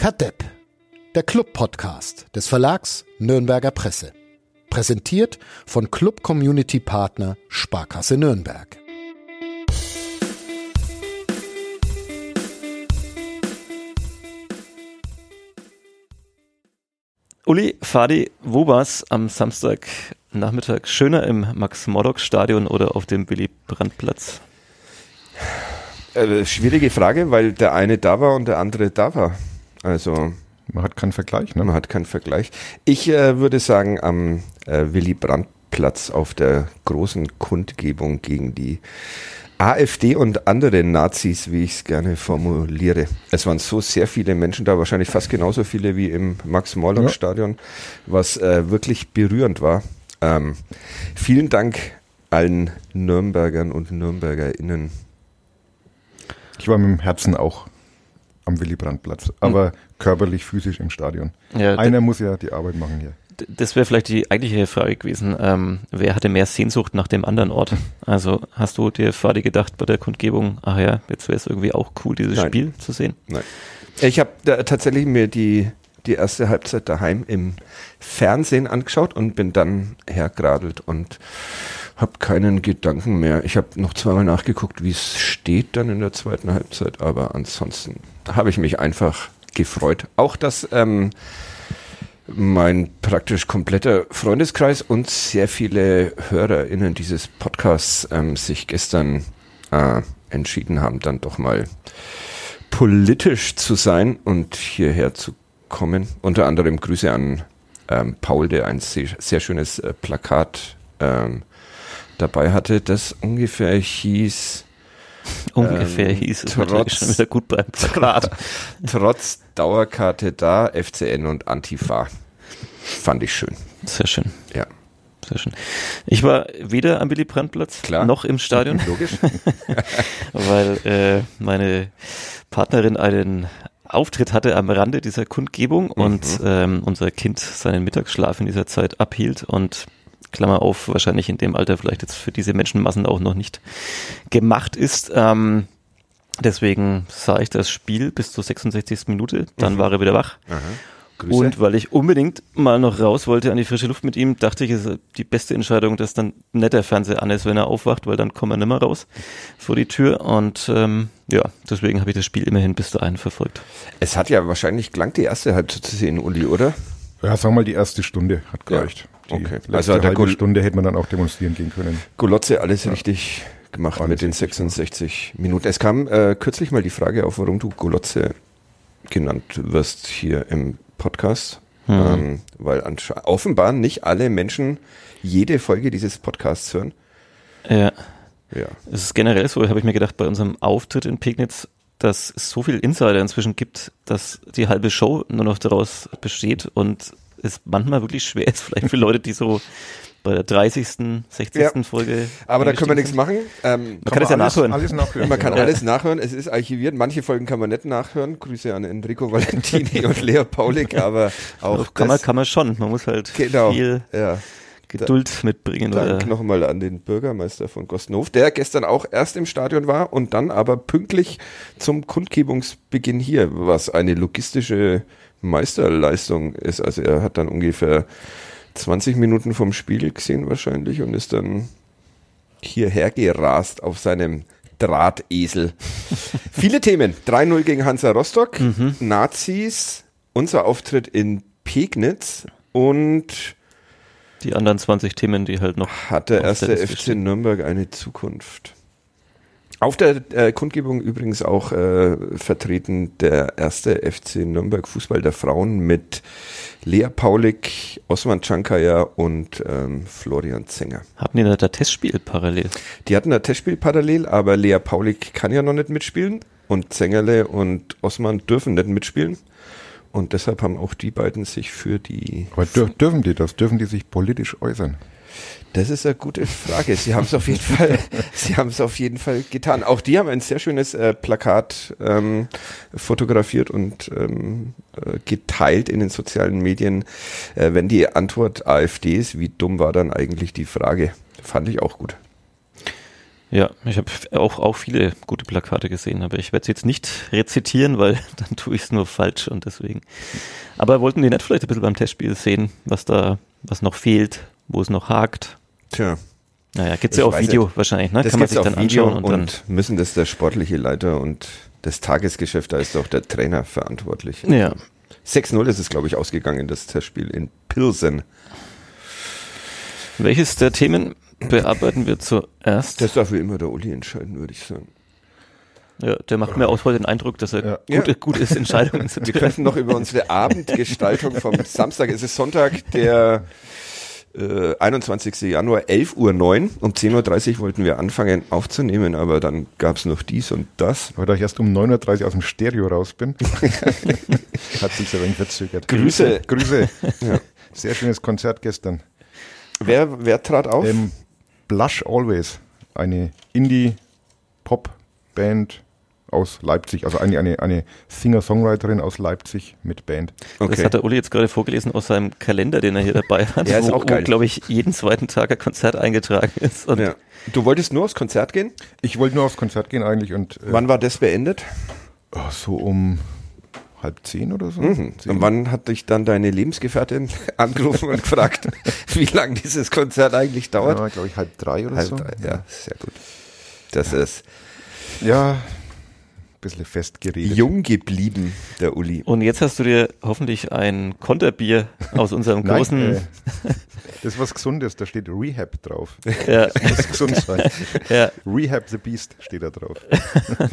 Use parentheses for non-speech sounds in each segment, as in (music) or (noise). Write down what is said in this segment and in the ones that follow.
Kadepp, der Club-Podcast des Verlags Nürnberger Presse. Präsentiert von Club Community Partner Sparkasse Nürnberg. Uli, Fadi, wo war's am Samstagnachmittag? Schöner im Max-Morlock-Stadion oder auf dem Willy-Brandt-Platz? Äh, schwierige Frage, weil der eine da war und der andere da war. Also man hat keinen Vergleich, ne? Man hat keinen Vergleich. Ich äh, würde sagen, am äh, Willy Brandt-Platz auf der großen Kundgebung gegen die AfD und andere Nazis, wie ich es gerne formuliere. Es waren so sehr viele Menschen da, wahrscheinlich fast genauso viele wie im Max-Morlock-Stadion, was äh, wirklich berührend war. Ähm, vielen Dank allen Nürnbergern und Nürnbergerinnen. Ich war mit dem Herzen auch am Willy Brandt-Platz, aber mhm. körperlich, physisch im Stadion. Ja, Einer muss ja die Arbeit machen hier das wäre vielleicht die eigentliche Frage gewesen. Ähm, wer hatte mehr Sehnsucht nach dem anderen Ort? (laughs) Also hast du dir Fadi gedacht bei der Kundgebung, ach ja, jetzt wäre es irgendwie auch cool, dieses Nein. Spiel zu sehen? Nein. Ich habe tatsächlich mir die, die erste Halbzeit daheim im Fernsehen angeschaut und bin dann hergeradelt und habe keinen Gedanken mehr. Ich habe noch zweimal nachgeguckt, wie es steht dann in der zweiten Halbzeit, aber ansonsten habe ich mich einfach gefreut. Auch dass ähm, mein praktisch kompletter Freundeskreis und sehr viele HörerInnen dieses Podcasts ähm, sich gestern äh, entschieden haben, dann doch mal politisch zu sein und hierher zu kommen. Unter anderem Grüße an ähm, Paul, der ein sehr, sehr schönes äh, Plakat ähm, dabei hatte, das ungefähr hieß (laughs) Ungefähr ähm, hieß es trotz, schon wieder gut beim Plakat. (laughs) Trotz Dauerkarte da, FCN und Antifa. Fand ich schön. Sehr schön. Ja. Sehr schön. Ich war weder am Willy Brandt-Platz noch im Stadion. Logisch. (laughs) weil äh, meine Partnerin einen Auftritt hatte am Rande dieser Kundgebung mhm. und ähm, unser Kind seinen Mittagsschlaf in dieser Zeit abhielt und Klammer auf, wahrscheinlich in dem Alter vielleicht jetzt für diese Menschenmassen auch noch nicht gemacht ist. Ähm, deswegen sah ich das Spiel bis zur 66. Minute, dann mhm. war er wieder wach. Aha. Grüße. Und weil ich unbedingt mal noch raus wollte an die frische Luft mit ihm, dachte ich, es ist die beste Entscheidung, dass dann nicht der Fernseher an ist, wenn er aufwacht, weil dann kommen wir nicht mehr raus vor die Tür. Und ähm, ja, deswegen habe ich das Spiel immerhin bis dahin verfolgt. Es hat ja wahrscheinlich gelangt, die erste Halbzeit zu sehen, Uli, oder? Ja, sagen wir mal, die erste Stunde hat gereicht. Ja. okay. Die also der halbe Stunde hätte man dann auch demonstrieren gehen können. Golotze, alles ja. richtig gemacht alles mit den 66 gemacht. Minuten. Es kam äh, kürzlich mal die Frage auf, warum du Golotze genannt wirst hier im Podcast. Hm. Ähm, weil offenbar nicht alle Menschen jede Folge dieses Podcasts hören. Ja. Ja. Es ist generell so, habe ich mir gedacht, bei unserem Auftritt in Pegnitz, dass es so viel Insider inzwischen gibt, dass die halbe Show nur noch daraus besteht und es manchmal wirklich schwer ist, (laughs) vielleicht für Leute, die so bei der 30., 60. Ja. Folge. Aber da können wir nichts machen. Ähm, man kann es ja alles, nachhören. Alles nachhören. Man kann ja. alles nachhören. Es ist archiviert. Manche Folgen kann man nicht nachhören. Grüße an Enrico (laughs) Valentini und Leo Paulik, aber auch kann man, kann man schon. Man muss halt genau. viel ja. Geduld da, mitbringen. Dank nochmal an den Bürgermeister von Gostenhof, der gestern auch erst im Stadion war und dann aber pünktlich zum Kundgebungsbeginn hier, was eine logistische Meisterleistung ist. Also er hat dann ungefähr 20 Minuten vom Spiel gesehen wahrscheinlich und ist dann hierher gerast auf seinem Drahtesel. (laughs) Viele Themen. 3-0 gegen Hansa Rostock, mhm. Nazis, unser Auftritt in Pegnitz und die anderen 20 Themen, die halt noch. Hat der erste FC Nürnberg eine Zukunft? Auf der äh, Kundgebung übrigens auch äh, vertreten der erste FC Nürnberg Fußball der Frauen mit Lea Paulik, Osman Chankaya und ähm, Florian Zenger. Hatten die da das Testspiel parallel? Die hatten ein Testspiel parallel, aber Lea Paulik kann ja noch nicht mitspielen und Zengerle und Osman dürfen nicht mitspielen. Und deshalb haben auch die beiden sich für die. Aber dürfen die das? Dürfen die sich politisch äußern? Das ist eine gute Frage. Sie haben es auf jeden Fall, (laughs) Sie haben es auf jeden Fall getan. Auch die haben ein sehr schönes äh, Plakat ähm, fotografiert und ähm, äh, geteilt in den sozialen Medien. Äh, wenn die Antwort AfD ist, wie dumm war dann eigentlich die Frage? Fand ich auch gut. Ja, ich habe auch, auch viele gute Plakate gesehen, aber ich werde sie jetzt nicht rezitieren, weil (laughs) dann tue ich es nur falsch und deswegen. Aber wollten die nicht vielleicht ein bisschen beim Testspiel sehen, was da, was noch fehlt, wo es noch hakt? Tja. Naja, gibt's ja auch Video nicht. wahrscheinlich, ne? Das Kann man sich dann Video anschauen und, und müssen das der sportliche Leiter und das Tagesgeschäft, da ist doch der Trainer verantwortlich. Ja. 6-0 ist es, glaube ich, ausgegangen, das Testspiel in Pilsen. Welches der Themen bearbeiten wir zuerst? Das darf wie immer der Uli entscheiden, würde ich sagen. Ja, der macht mir auch heute den Eindruck, dass er ja. gut, ja. gut ist, Entscheidungen zu treffen. Wir könnten noch über unsere Abendgestaltung vom Samstag, es ist Sonntag, der äh, 21. Januar, 11.09 Uhr. Um 10.30 Uhr wollten wir anfangen aufzunehmen, aber dann gab es noch dies und das. Weil ich erst um 9.30 Uhr aus dem Stereo raus bin, (laughs) hat sich ein wenig verzögert. Grüße. Grüße. (laughs) Ja. Sehr schönes Konzert gestern. Wer, wer trat auf? Ähm, Blush Always, eine Indie-Pop-Band aus Leipzig, also eine, eine, eine Singer-Songwriterin aus Leipzig mit Band. Okay. Das hat der Uli jetzt gerade vorgelesen aus seinem Kalender, den er hier dabei hat, ja, ist wo, auch geil. glaube ich, jeden zweiten Tag ein Konzert eingetragen ist. Ja. Du wolltest nur aufs Konzert gehen? Ich wollte nur aufs Konzert gehen eigentlich. Und, äh, Wann war das beendet? Oh, so um halb zehn oder so. Mhm. Und wann hat dich dann deine Lebensgefährtin (laughs) angerufen und gefragt, (laughs) wie lange dieses Konzert eigentlich dauert? Ja, glaube ich, halb drei oder halb so. Drei, ja, sehr gut. Das ja. ist. Ja, bisschen festgeredet. Jung geblieben, der Uli. Und jetzt hast du dir hoffentlich ein Konterbier aus unserem (laughs) großen. Nein, äh, (laughs) das ist was Gesundes, da steht Rehab drauf. Ja. (laughs) Das muss gesund sein. Ja. Rehab the Beast steht da drauf.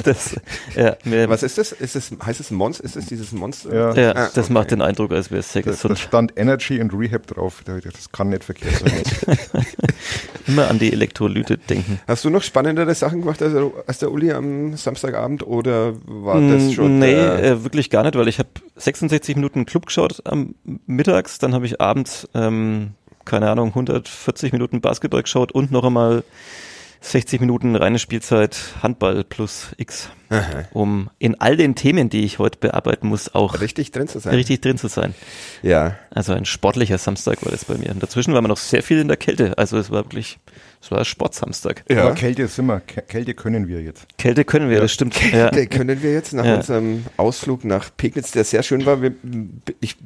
Das, ja, was ist das? Ist das? Heißt es Monster? Ist es dieses Monster? Ja, ja ah, das okay. macht den Eindruck, als wäre es sehr gesund. Da stand Energy und Rehab drauf. Das kann nicht verkehrt sein. Immer an die Elektrolyte denken. Hast du noch spannendere Sachen gemacht als, als der Uli am Samstagabend oder oder war das mm, schon? Nee, äh, wirklich gar nicht, weil ich habe 66 Minuten Club geschaut am mittags, dann habe ich abends, ähm, keine Ahnung, 140 Minuten Basketball geschaut und noch einmal 60 Minuten reine Spielzeit Handball plus X, Aha. um in all den Themen, die ich heute bearbeiten muss, auch richtig drin zu sein. Richtig drin zu sein. Ja. Also ein sportlicher Samstag war das bei mir. Und dazwischen war man noch sehr viel in der Kälte. Also es war wirklich, es war Sportsamstag. Ja. Aber Kälte sind wir, Kälte können wir jetzt. Kälte können wir, ja. das stimmt. Kälte ja. können wir jetzt nach ja. unserem Ausflug nach Pegnitz, der sehr schön war. Ich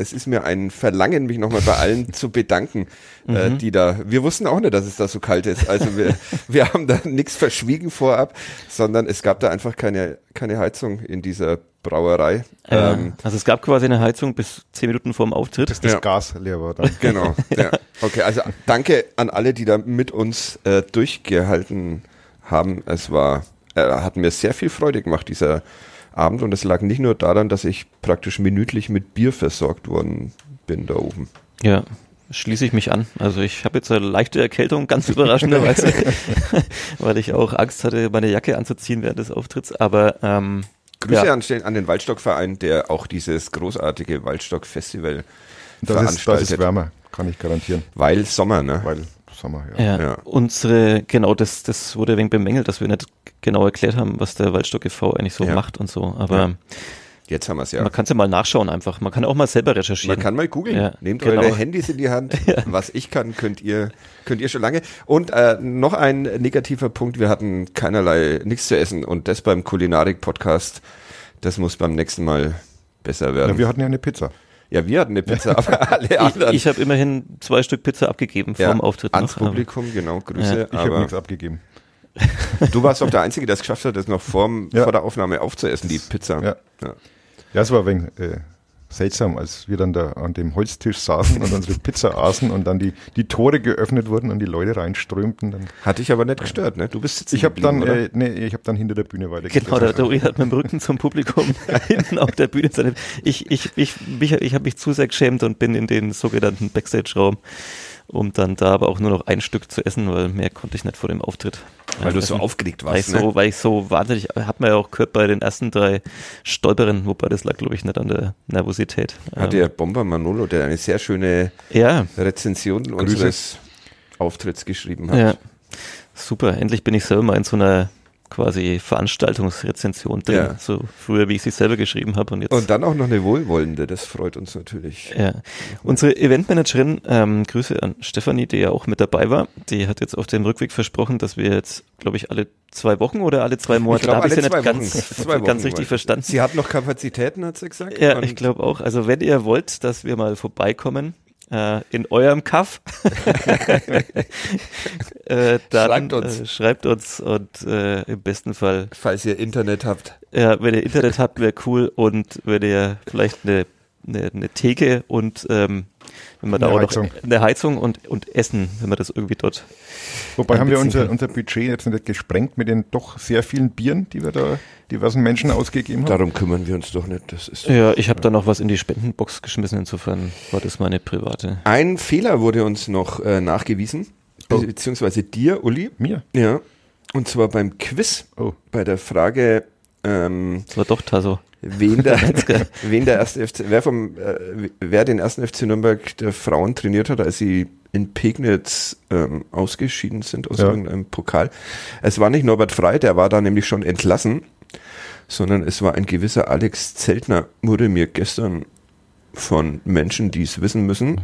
es ist mir ein Verlangen, mich nochmal bei allen (laughs) zu bedanken, äh, mhm. die da, wir wussten auch nicht, dass es da so kalt ist. Also wir, (laughs) wir haben da nichts verschwiegen vorab, sondern es gab da einfach keine, keine Heizung in dieser Brauerei. Ja, ähm, also es gab quasi eine Heizung bis zehn Minuten vor dem Auftritt. Bis das ja. Gas leer war dann. (laughs) Genau. Ja. Okay, also danke an alle, die da mit uns äh, durchgehalten haben. Es war, äh, hat mir sehr viel Freude gemacht, dieser Abend. Und es lag nicht nur daran, dass ich praktisch minütlich mit Bier versorgt worden bin da oben. Ja, schließe ich mich an. Also ich habe jetzt eine leichte Erkältung, ganz überraschenderweise, (laughs) weil ich auch Angst hatte, meine Jacke anzuziehen während des Auftritts. Aber ähm, Grüße ja. an, an, den Waldstockverein, der auch dieses großartige Waldstock-Festival veranstaltet. Ist, das ist wärmer, kann ich garantieren. Weil Sommer, ne? Weil Sommer, ja. ja. ja. Unsere, genau, das, das wurde ein wenig bemängelt, dass wir nicht genau erklärt haben, was der Waldstock e.V. eigentlich so ja. macht und so. Aber Jetzt haben wir es ja. Man kann es ja mal nachschauen einfach. Man kann auch mal selber recherchieren. Man kann mal googeln. Ja, Nehmt genau. eure Handys in die Hand. (laughs) ja. Was ich kann, könnt ihr, könnt ihr schon lange. Und äh, noch ein negativer Punkt. Wir hatten keinerlei nichts zu essen und das beim Kulinarik-Podcast. Das muss beim nächsten Mal besser werden. Ja, wir hatten ja eine Pizza. Ja, wir hatten eine Pizza, aber (laughs) alle anderen. Ich, ich habe immerhin zwei Stück Pizza abgegeben ja, dem Auftritt. Ans noch, Publikum, genau, Grüße. Ja. Ich habe nichts abgegeben. Du warst auch der Einzige, der es geschafft hat, das noch vorm, ja. vor der Aufnahme aufzuessen, die Pizza. Ja, ja. ja es war wegen, äh, seltsam, als wir dann da an dem Holztisch saßen und unsere Pizza aßen und dann die, die Tore geöffnet wurden und die Leute reinströmten. Dann hat dich aber nicht gestört, ne? Du bist sitzen Ich habe dann, äh, nee, ich habe dann hinter der Bühne weitergegangen. Genau, der Dori hat mit dem Rücken zum Publikum (laughs) hinten auf der Bühne seine, ich, ich, ich, ich, ich habe mich zu sehr geschämt und bin in den sogenannten Backstage-Raum um dann da aber auch nur noch ein Stück zu essen, weil mehr konnte ich nicht vor dem Auftritt. Weil du so aufgeregt warst. Weil ich, ne? so, weil ich so wahnsinnig, hat man ja auch gehört bei den ersten drei Stolperen, wobei das lag, glaube ich, nicht an der Nervosität. Hat ähm, der Bomber Manolo, der eine sehr schöne ja. Rezension Grüße. unseres Auftritts geschrieben hat. Ja. Super, endlich bin ich selber mal in so einer quasi Veranstaltungsrezension drin. Ja. So früher, wie ich sie selber geschrieben habe und jetzt. Und dann auch noch eine wohlwollende, das freut uns natürlich. ja. Unsere Eventmanagerin, ähm, Grüße an Stefanie, die ja auch mit dabei war, die hat jetzt auf dem Rückweg versprochen, dass wir jetzt, glaube ich, alle zwei Wochen oder alle zwei Monate, glaub, da habe (laughs) ich sie nicht ganz, ganz richtig verstanden. Sie hat noch Kapazitäten, hat sie gesagt. Ja, ich glaube auch. Also wenn ihr wollt, dass wir mal vorbeikommen äh, in eurem Kaff, (laughs) äh, dann Schreibt uns. Äh, schreibt uns und äh, im besten Fall, Falls ihr Internet habt. ja, wenn ihr Internet habt, wäre cool und wenn ihr vielleicht eine, eine, eine Theke und ähm, wenn man da Eine auch Heizung. noch eine Heizung und, und Essen, wenn man das irgendwie dort. Wobei haben wir unser, kann. unser Budget jetzt nicht gesprengt mit den doch sehr vielen Bieren, die wir da diversen Menschen ausgegeben haben. Darum kümmern wir uns doch nicht. Das ist Ja, ich habe da noch was in die Spendenbox geschmissen, insofern war das meine private. Ein Fehler wurde uns noch äh, nachgewiesen, Oh. be- beziehungsweise dir, Uli. Mir? Ja. Und zwar beim Quiz, Oh. bei der Frage, ähm, Das war doch Tasso. Wen der, (laughs) wen der erste FC, wer vom, äh, wer den ersten FC Nürnberg der Frauen trainiert hat, als sie in Pegnitz ähm, ausgeschieden sind aus Ja. irgendeinem Pokal. Es war nicht Norbert Frei, der war da nämlich schon entlassen, sondern es war ein gewisser Alex Zeltner, wurde mir gestern von Menschen, die es wissen müssen.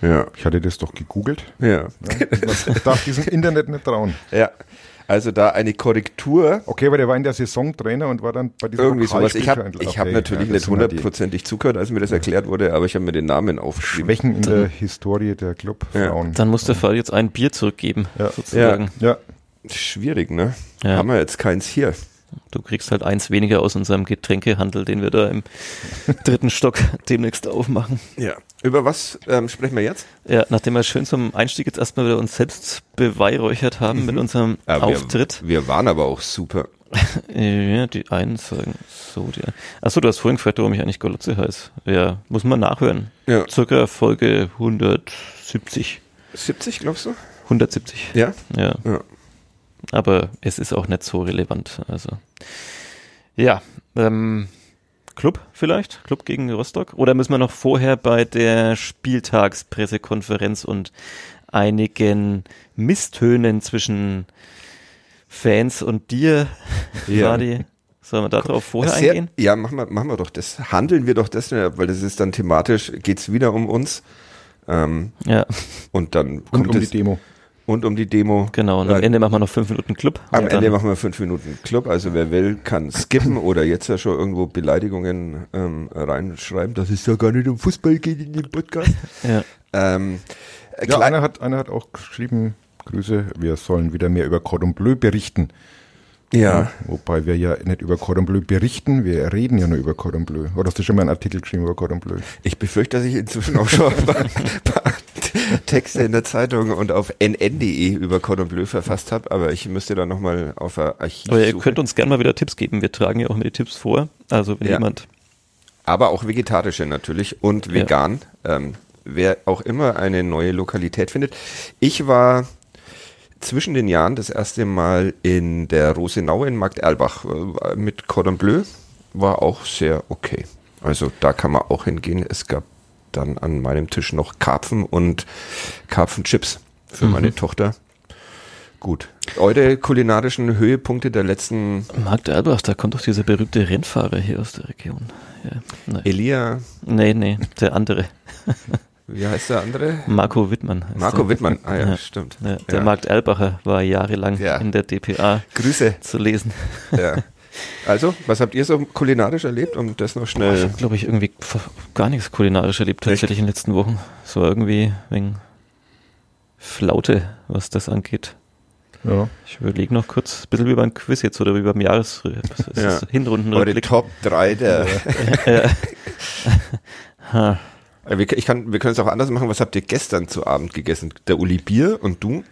Ja, Ich hatte das doch gegoogelt. ja. Ja. Ich darf diesem Internet nicht trauen. Ja, also da eine Korrektur. Okay, aber der war in der Saison Trainer und war dann bei diesem Irgendwie sowas. Ich habe ich hab Okay, natürlich ja, nicht ja die hundertprozentig zugehört, als mir das erklärt wurde, aber ich habe mir den Namen aufgeschrieben. Schwächen in der Historie der Clubfrauen. Dann muss der Fall jetzt ein Bier zurückgeben, Ja. sozusagen. Ja, Schwierig, ne? Ja. Haben wir jetzt keins hier. Du kriegst halt eins weniger aus unserem Getränkehandel, den wir da im (laughs) dritten Stock demnächst aufmachen. Ja. Über was ähm, sprechen wir jetzt? Ja, nachdem wir schön zum Einstieg jetzt erstmal wieder uns selbst beweihräuchert haben mit unserem Ja, Auftritt. Wir, wir waren aber auch super. (laughs) Ja, die einen sagen so, die Achso, du hast vorhin gefragt, warum ich eigentlich Golotze heiße. Ja, muss man nachhören. Ja. Circa Folge 170. 70, glaubst du? 170. Ja. Ja. Ja. Aber es ist auch nicht so relevant. Also. Ja. Ähm, Club vielleicht? Club gegen Rostock? Oder müssen wir noch vorher bei der Spieltagspressekonferenz und einigen Misstönen zwischen Fans und dir, (laughs) Ja. Vladi? Sollen wir darauf vorher Sehr- eingehen? Ja, machen wir, machen wir doch das. Handeln wir doch das, weil das ist dann thematisch, geht's wieder um uns. Ähm, Ja, und dann und kommt um die es, Demo. Und um die Demo. genau. Und am Ja. Ende machen wir noch fünf Minuten Club. Am Und Ende dann- machen wir fünf Minuten Club. Also wer will, kann skippen oder jetzt ja schon irgendwo Beleidigungen ähm, reinschreiben, dass es ja gar nicht um Fußball geht in dem Podcast. (laughs) Ja. ähm, äh, Ja, einer hat, einer hat auch geschrieben, Grüße, wir sollen wieder mehr über Cordon Bleu berichten. Ja. Wobei wir ja nicht über Cordon Bleu berichten, wir reden ja nur über Cordon Bleu. Oder hast du schon mal einen Artikel geschrieben über Cordon Bleu? ich befürchte, dass ich inzwischen auch schon ein paar, paar Texte in der Zeitung und auf nn.de über Cordon Bleu verfasst habe, aber ich müsste da nochmal auf ein Archiv Aber ihr suchen. könnt uns gerne mal wieder Tipps geben. Wir tragen ja auch immer die Tipps vor. Also wenn Ja. jemand Aber auch vegetarische natürlich und vegan. Ähm, wer auch immer eine neue Lokalität findet. Ich war zwischen den Jahren das erste Mal in der Rosenau in Markt Erlbach äh, mit Cordon Bleu. War auch sehr okay. Also da kann man auch hingehen. Es gab dann an meinem Tisch noch Karpfen und Karpfenchips für meine Tochter. Gut. Eure kulinarischen Höhepunkte der letzten Markt Erlbach, da kommt doch dieser berühmte Rennfahrer hier aus der Region. Ja, nein. Elia, nee, nee, der andere. (laughs) wie heißt der andere? Marco Wittmann. heißt Marco der. Wittmann. Ah ja, Ja. stimmt. Ja, der Ja. Markt Erlbacher war jahrelang Ja. in der DPA Grüße. zu lesen. Ja. Also, was habt ihr so kulinarisch erlebt, um das noch Ich schnell. habe, glaube ich, irgendwie gar nichts kulinarisch erlebt tatsächlich in den letzten Wochen. So irgendwie wegen Flaute, was das angeht. Ja. Ich überlege noch kurz, ein bisschen wie beim Quiz jetzt oder wie beim Jahres (laughs) Ja. das? Eure. Top 3 der. Ja. (laughs) (laughs) Äh, Wir, ich kann, wir können es auch anders machen. Was habt ihr gestern zu Abend gegessen? Der Uli Bier und du?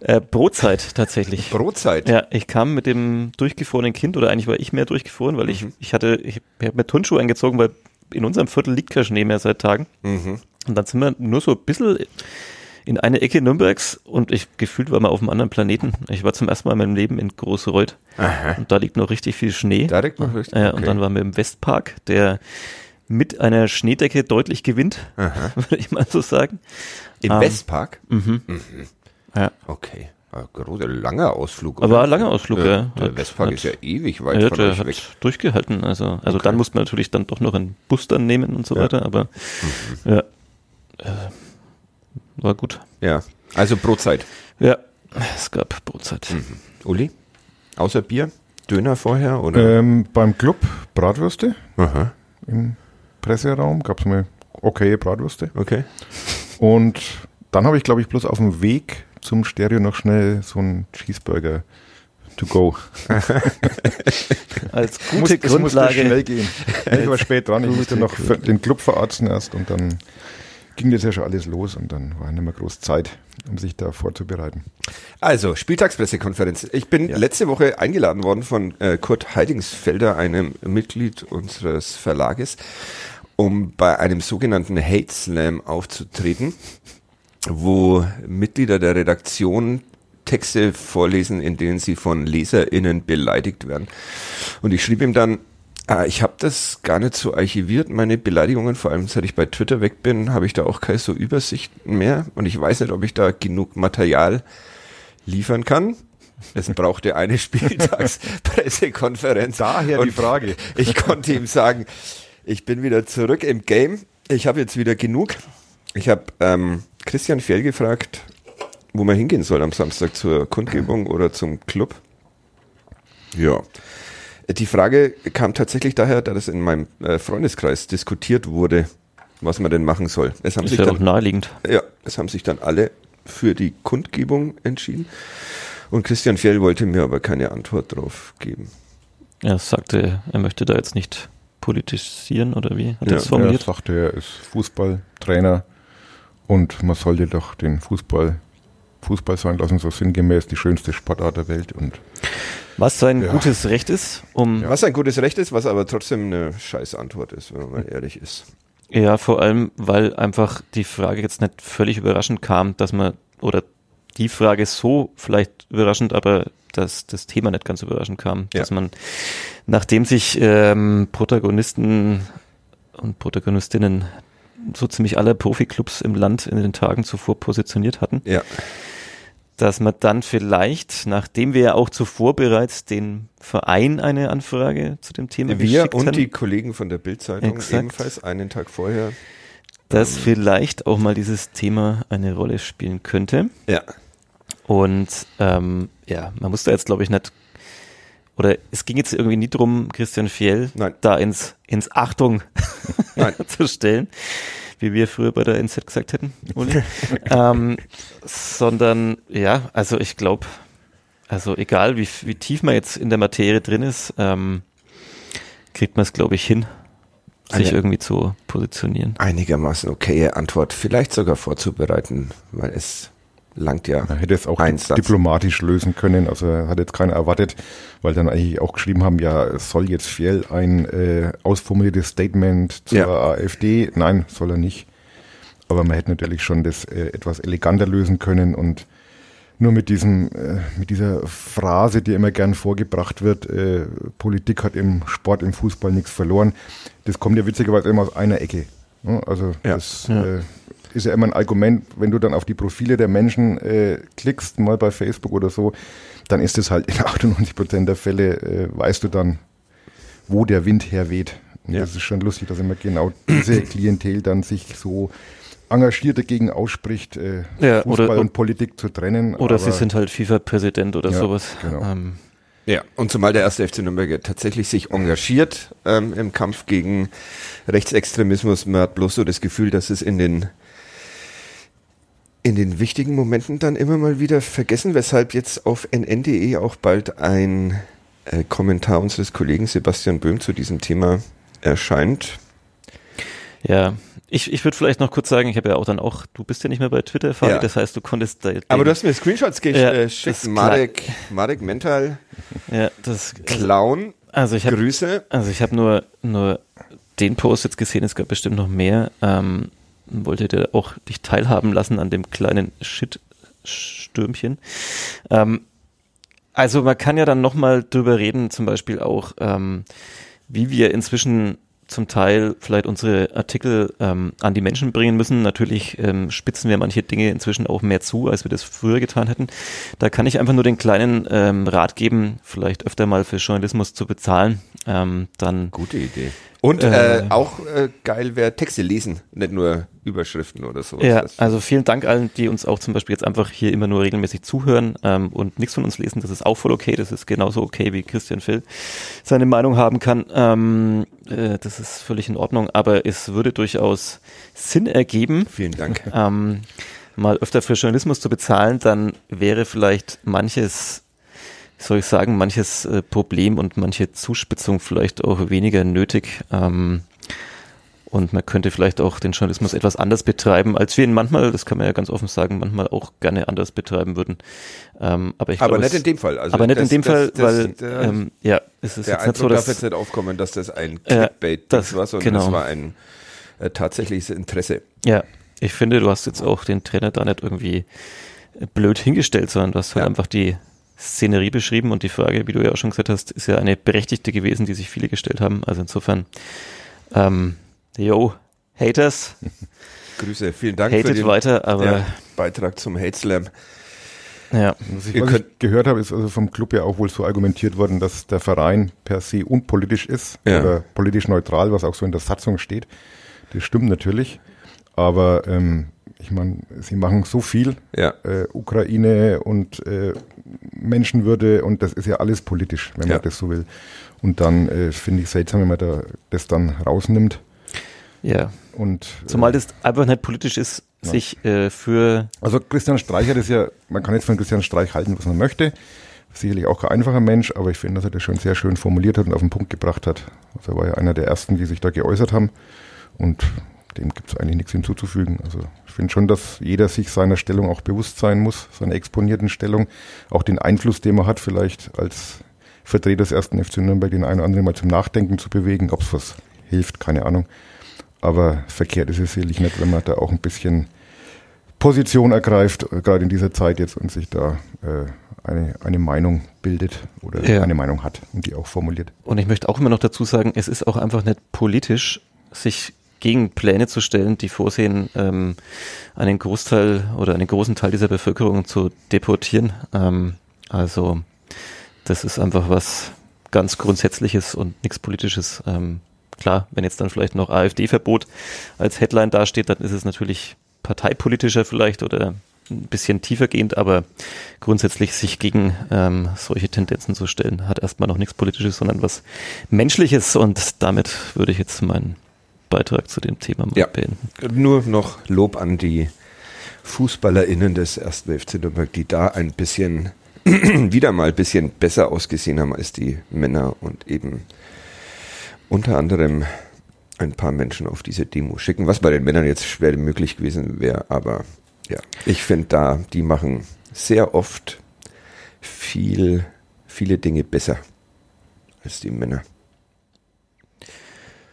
Äh, Brotzeit tatsächlich. Brotzeit. Ja, ich kam mit dem durchgefrorenen Kind oder eigentlich war ich mehr durchgefroren, weil ich, Mhm. ich hatte, ich, ich habe mir Turnschuhe angezogen, weil in unserem Viertel liegt kein Schnee mehr seit Tagen. Mhm. Und dann sind wir nur so ein bisschen in eine Ecke Nürnbergs und ich gefühlt war mal auf einem anderen Planeten. Ich war zum ersten Mal in meinem Leben in Großreuth Aha. und da liegt noch richtig viel Schnee. Direkt noch richtig. Ja, Und dann waren wir im Westpark, der mit einer Schneedecke deutlich gewinnt, Aha. (laughs) würde ich mal so sagen. Im Ähm, Westpark? Mhm. Mhm. Ja. Okay. Ein großer, langer Ausflug. Aber ein langer Ausflug, ja. ja. Der Hat- Westpark hat- ist ja ewig weit Ja, von der euch hat weg. durchgehalten. Also, also dann musste man natürlich dann doch noch einen Bus dann nehmen und so Ja. weiter, aber ja, äh, war gut. Ja, also Brotzeit. Ja, es gab Brotzeit. Mhm. Uli? Außer Bier? Döner vorher? Oder? Ähm, beim Club Bratwürste Aha, im Presseraum gab es mal okay Bratwürste. okay. Und dann habe ich, glaube ich, bloß auf dem Weg zum Stereo noch schnell so einen Cheeseburger to go. (laughs) Als Muss- gute es musste schnell Grundlage. gehen. Ich war spät dran, ich musste noch den Club verarzten erst und dann ging das ja schon alles los und dann war nicht mehr groß Zeit, um sich da vorzubereiten. Also, Spieltagspressekonferenz. Ich bin Ja. letzte Woche eingeladen worden von äh, Kurt Heidingsfelder, einem Mitglied unseres Verlages, um bei einem sogenannten Hate Slam aufzutreten, wo Mitglieder der Redaktion Texte vorlesen, in denen sie von LeserInnen beleidigt werden. Und ich schrieb ihm dann, ah, ich habe das gar nicht so archiviert, meine Beleidigungen, vor allem seit ich bei Twitter weg bin, habe ich da auch keine so Übersicht mehr und ich weiß nicht, ob ich da genug Material liefern kann. Es brauchte eine (laughs) Spieltagspressekonferenz. Daher die Frage. Ich konnte ihm sagen, ich bin wieder zurück im Game. Ich habe jetzt wieder genug. Ich habe ähm, Christian Fjell gefragt, wo man hingehen soll am Samstag zur Kundgebung oder zum Club. Ja. Die Frage kam tatsächlich daher, da das in meinem äh, Freundeskreis diskutiert wurde, was man denn machen soll. Es haben Ist sich ja dann auch naheliegend. ja, es haben sich dann alle für die Kundgebung entschieden. Und Christian Fjell wollte mir aber keine Antwort drauf geben. Er sagte, er möchte da jetzt nicht politisieren oder wie? Hat Ja, er das Er formuliert? sagte, er ist Fußballtrainer und man sollte doch den Fußball Fußball sein lassen, so sinngemäß die schönste Sportart der Welt. Und Was sein Ja. gutes Recht ist, um Was ein gutes Recht ist, was aber trotzdem eine scheiß Antwort ist, wenn man ehrlich ist. Ja, vor allem, weil einfach die Frage jetzt nicht völlig überraschend kam, dass man, oder die Frage so vielleicht überraschend, aber dass das Thema nicht ganz überraschend kam, Ja. dass man, nachdem sich ähm, Protagonisten und Protagonistinnen so ziemlich alle Profiklubs im Land in den Tagen zuvor positioniert hatten, Ja, dass man dann vielleicht, nachdem wir ja auch zuvor bereits den Verein eine Anfrage zu dem Thema wir geschickt und hatten, die Kollegen von der Bildzeitung ebenfalls einen Tag vorher. dass vielleicht auch mal dieses Thema eine Rolle spielen könnte. Ja, Und ähm, ja, man muss da jetzt, glaube ich, nicht, oder es ging jetzt irgendwie nie drum, Christian Fjell Nein. da ins, ins Achtung (laughs) zu stellen, wie wir früher bei der NZ gesagt hätten, (laughs) ähm, sondern ja, also ich glaube, also egal wie, wie tief man jetzt in der Materie drin ist, ähm, kriegt man es, glaube ich, hin, sich Eine- irgendwie zu positionieren. einigermaßen okaye Antwort, vielleicht sogar vorzubereiten, weil es langt ja. er hätte es auch diplomatisch lösen können. Also hat jetzt keiner erwartet, weil dann eigentlich auch geschrieben haben, ja, es soll jetzt Fjell ein äh, ausformuliertes Statement zur Ja. AfD. Nein, soll er nicht. Aber man hätte natürlich schon das äh, etwas eleganter lösen können und nur mit diesem, äh, mit dieser Phrase, die immer gern vorgebracht wird, äh, Politik hat im Sport, im Fußball nichts verloren. Das kommt ja witzigerweise immer aus einer Ecke. Ne? Also Ja. das Ja. Äh, ist ja immer ein Argument, wenn du dann auf die Profile der Menschen äh, klickst, mal bei Facebook oder so, dann ist es halt in 98 Prozent der Fälle, äh, weißt du dann, wo der Wind herweht. Und Ja. Das ist schon lustig, dass immer genau diese (clears throat) Klientel dann sich so engagiert dagegen ausspricht, äh, Ja, Fußball oder- und Politik zu trennen. Oder sie aber- sind halt FIFA-Präsident oder Ja, sowas. genau. Ähm, Ja, und zumal der erste FC Nürnberg tatsächlich sich engagiert ähm, im Kampf gegen Rechtsextremismus. Man hat bloß so das Gefühl, dass es in den in den wichtigen Momenten dann immer mal wieder vergessen, weshalb jetzt auf nn.de auch bald ein äh, Kommentar unseres Kollegen Sebastian Böhm zu diesem Thema erscheint. ja, ich, ich würde vielleicht noch kurz sagen, ich habe ja auch dann auch, du bist ja nicht mehr bei Twitter, Fabi, Ja. das heißt, du konntest da. Aber du hast mir Screenshots Ja, geschickt. das ist Marek, Marek Mental, ja, das, Clown, also ich habe Grüße. also ich habe nur, nur den Post jetzt gesehen, es gab bestimmt noch mehr. Ähm, wollte dir auch dich teilhaben lassen an dem kleinen Shit-Stürmchen. Ähm, also man kann ja dann nochmal drüber reden, zum Beispiel auch, ähm, wie wir inzwischen zum Teil vielleicht unsere Artikel ähm, an die Menschen bringen müssen. Natürlich ähm, spitzen wir manche Dinge inzwischen auch mehr zu, als wir das früher getan hätten. Da kann ich einfach nur den kleinen ähm, Rat geben, vielleicht öfter mal für Journalismus zu bezahlen. Ähm, dann Gute Idee. Und äh, auch äh, geil wäre Texte lesen, nicht nur Überschriften oder sowas. Ja, also vielen Dank allen, die uns auch zum Beispiel jetzt einfach hier immer nur regelmäßig zuhören ähm, und nichts von uns lesen. Das ist auch voll okay. Das ist genauso okay, wie Christian Phil seine Meinung haben kann. Ähm, äh, das ist völlig in Ordnung, aber es würde durchaus Sinn ergeben, Vielen Dank. ähm, mal öfter für Journalismus zu bezahlen, dann wäre vielleicht manches, soll ich sagen, manches äh, Problem und manche Zuspitzung vielleicht auch weniger nötig. Ähm, und man könnte vielleicht auch den Journalismus etwas anders betreiben, als wir ihn manchmal, das kann man ja ganz offen sagen, manchmal auch gerne anders betreiben würden. Ähm, aber ich Aber glaube, nicht in dem Fall. Also aber nicht in dem das- Fall, das- weil der- ähm, ja, es ist Der jetzt nicht so, dass darf jetzt nicht aufkommen, dass das ein Clickbait das- war, sondern genau. das war ein äh, tatsächliches Interesse. Ja, ich finde, du hast jetzt auch den Trainer da nicht irgendwie blöd hingestellt, sondern du hast halt Ja. einfach die Szenerie beschrieben und die Frage, wie du ja auch schon gesagt hast, ist ja eine berechtigte gewesen, die sich viele gestellt haben. Also insofern, ähm, yo, Haters, (laughs) Grüße, vielen Dank für hatet den weiter, aber ja, Beitrag zum Hate Slam. ja, Was ich, was ich gehört habe, ist also vom Club ja auch wohl so argumentiert worden, dass der Verein per se unpolitisch ist Ja. oder politisch neutral, was auch so in der Satzung steht. Das stimmt natürlich. Aber ähm, ich meine, sie machen so viel, Ja. äh, Ukraine und äh, Menschenwürde und das ist ja alles politisch, wenn Ja. man das so will. Und dann äh, finde ich seltsam, wenn man da das dann rausnimmt. ja. Und, Zumal äh, das einfach nicht politisch ist, sich äh, für Also Christian Streich hat es ja, man kann jetzt von Christian Streich halten, was man möchte. Sicherlich auch kein einfacher Mensch, aber ich finde, dass er das schon sehr schön formuliert hat und auf den Punkt gebracht hat. Also er war ja einer der ersten, die sich da geäußert haben. Und dem gibt es eigentlich nichts hinzuzufügen. Also ich finde schon, dass jeder sich seiner Stellung auch bewusst sein muss, seiner exponierten Stellung, auch den Einfluss, den man hat, vielleicht als Vertreter des ersten FC Nürnberg den einen oder anderen mal zum Nachdenken zu bewegen, ob es was hilft, keine Ahnung. Aber verkehrt ist es sicherlich nicht, wenn man da auch ein bisschen Position ergreift, äh, gerade in dieser Zeit jetzt und sich da äh, eine, eine Meinung bildet oder Ja. eine Meinung hat und die auch formuliert. Und ich möchte auch immer noch dazu sagen, es ist auch einfach nicht politisch, sich gegen Pläne zu stellen, die vorsehen, ähm, einen Großteil oder einen großen Teil dieser Bevölkerung zu deportieren. Ähm, also das ist einfach was ganz Grundsätzliches und nichts Politisches. Ähm, klar, wenn jetzt dann vielleicht noch AfD-Verbot als Headline dasteht, dann ist es natürlich parteipolitischer vielleicht oder ein bisschen tiefergehend, aber grundsätzlich sich gegen ähm, solche Tendenzen zu stellen, hat erstmal noch nichts Politisches, sondern was Menschliches und damit würde ich jetzt meinen Beitrag zu dem Thema mal Ja. beenden. Nur noch Lob an die FußballerInnen des ersten FC Nürnberg, die da ein bisschen, (clears throat) wieder mal ein bisschen besser ausgesehen haben als die Männer und eben unter anderem ein paar Menschen auf diese Demo schicken, was bei den Männern jetzt schwer möglich gewesen wäre, aber ja, ich finde da, die machen sehr oft viel, viele Dinge besser als die Männer.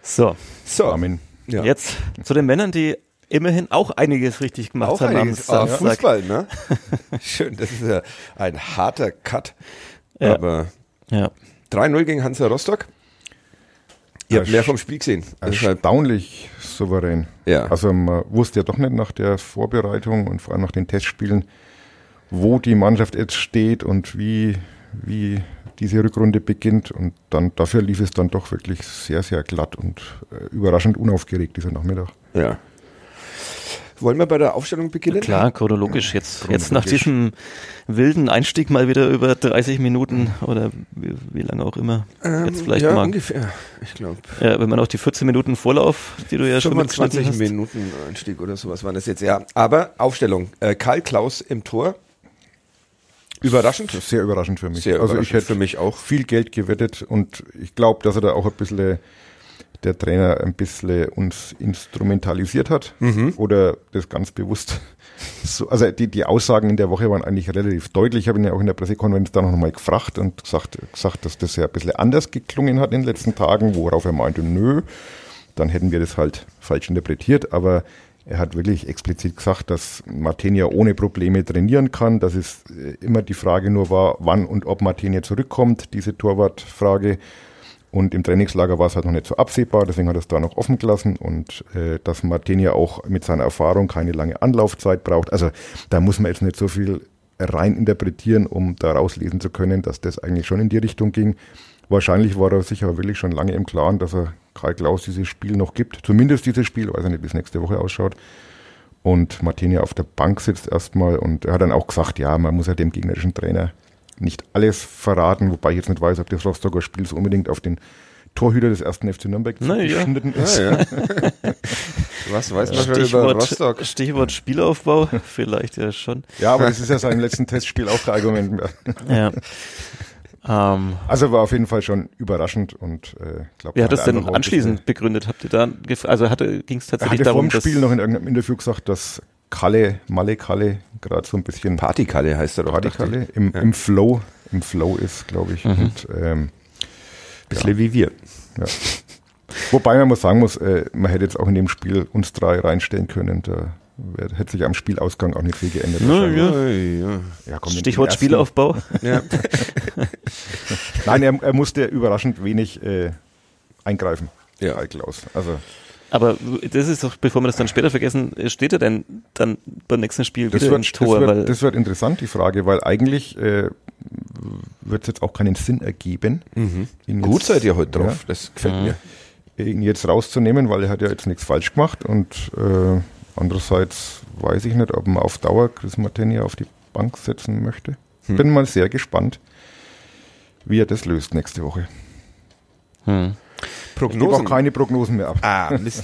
So, So, Amen. ja. jetzt zu den Männern, die immerhin auch einiges richtig gemacht Auch haben einiges. am Ah, Samstag. Fußball, ne? (laughs) Schön, das ist ja ein harter Cut. Ja. Aber Ja. 3-0 gegen Hansa Rostock. Ihr habt mehr vom Spiel gesehen. Deshalb, Erstaunlich souverän. Ja. Also man wusste ja doch nicht nach der Vorbereitung und vor allem nach den Testspielen, wo die Mannschaft jetzt steht und wie, wie diese Rückrunde beginnt. Und dann dafür lief es dann doch wirklich sehr, sehr glatt und äh, überraschend unaufgeregt dieser Nachmittag. ja. Wollen wir bei der Aufstellung beginnen? Klar, chronologisch. Jetzt, jetzt nach Chronologisch. diesem wilden Einstieg mal wieder über 30 Minuten oder wie, wie lange auch immer. Ähm, jetzt vielleicht ja, mal. ungefähr. Ich glaube, Ja, wenn man auch die 14 Minuten Vorlauf, die du ja schon 25 mitgeschnitten hast. Minuten Einstieg oder sowas waren das jetzt. Ja, aber Aufstellung. Äh, Karl Klaus im Tor. Überraschend. Sehr überraschend für mich. Sehr also ich hätte für mich auch. viel Geld gewettet und ich glaube, dass er da auch ein bisschen, der Trainer ein bisschen uns instrumentalisiert hat Mhm. oder das ganz bewusst. (laughs) So, also die, die Aussagen in der Woche waren eigentlich relativ deutlich. Ich habe ihn ja auch in der Pressekonferenz dann noch mal gefragt und gesagt, gesagt, dass das ja ein bisschen anders geklungen hat in den letzten Tagen, worauf er meinte, nö, dann hätten wir das halt falsch interpretiert, aber er hat wirklich explizit gesagt, dass Martin ja ohne Probleme trainieren kann, dass es äh, immer die Frage nur war, wann und ob jetzt zurückkommt, diese Torwartfrage. Und im Trainingslager war es halt noch nicht so absehbar, deswegen hat er es da noch offen gelassen und äh, dass Martin ja auch mit seiner Erfahrung keine lange Anlaufzeit braucht. Also da muss man jetzt nicht so viel rein interpretieren, um daraus lesen zu können, dass das eigentlich schon in die Richtung ging. Wahrscheinlich war er sich aber wirklich schon lange im Klaren, dass er Karl Klaus dieses Spiel noch gibt. Zumindest dieses Spiel, weiß ich nicht, wie es nächste Woche ausschaut. Und Martin ja auf der Bank sitzt erstmal und er hat dann auch gesagt, ja, man muss ja dem gegnerischen Trainer nicht alles verraten, wobei ich jetzt nicht weiß, ob das Rostocker Spiel so unbedingt auf den Torhüter des ersten FC Nürnberg zugeschnitten ja. ist. Ja, ja. (laughs) Was weiß man schon über Rostock? Stichwort Spielaufbau, (laughs) vielleicht ja schon. Ja, aber das ist ja sein letzten Testspiel auch kein Argument mehr. Ja. (laughs) Um, also war auf jeden Fall schon überraschend und äh, glaube. Wie hat es denn anschließend begründet? Habt ihr da, also hatte ging es tatsächlich hatte darum, vor dem Spiel noch in irgendeinem Interview gesagt, dass Kalle, Malle Kalle, gerade so ein bisschen Partykalle heißt er doch. Partykalle im, ja. im Flow, im Flow ist, glaube ich. Mhm. Und, ähm, bisschen ja. wie wir. Ja. Wobei man muss sagen muss, äh, man hätte jetzt auch in dem Spiel uns drei reinstellen können. Da hätte sich am Spielausgang auch nicht viel geändert. Ja. Ja. Ja, komm, Stichwort Spielaufbau. (laughs) Nein, er, er, musste überraschend wenig äh, eingreifen. Ja. Klaus. Also aber das ist doch, bevor wir das dann später vergessen, steht er denn dann beim nächsten Spiel das wieder wird, ins Tor? Das wird, das wird, interessant, die Frage, weil eigentlich äh, wird es jetzt auch keinen Sinn ergeben. Mhm. Gut seid ihr heute drauf, ja, das gefällt mhm. mir. Ihn jetzt rauszunehmen, weil er hat ja jetzt nichts falsch gemacht und äh, andererseits weiß ich nicht, ob man auf Dauer Chris Martini auf die Bank setzen möchte. Hm. Bin mal sehr gespannt, wie er das löst nächste Woche. Hm. Prognosen. Ich auch keine Prognosen mehr ab. Ah, Mist.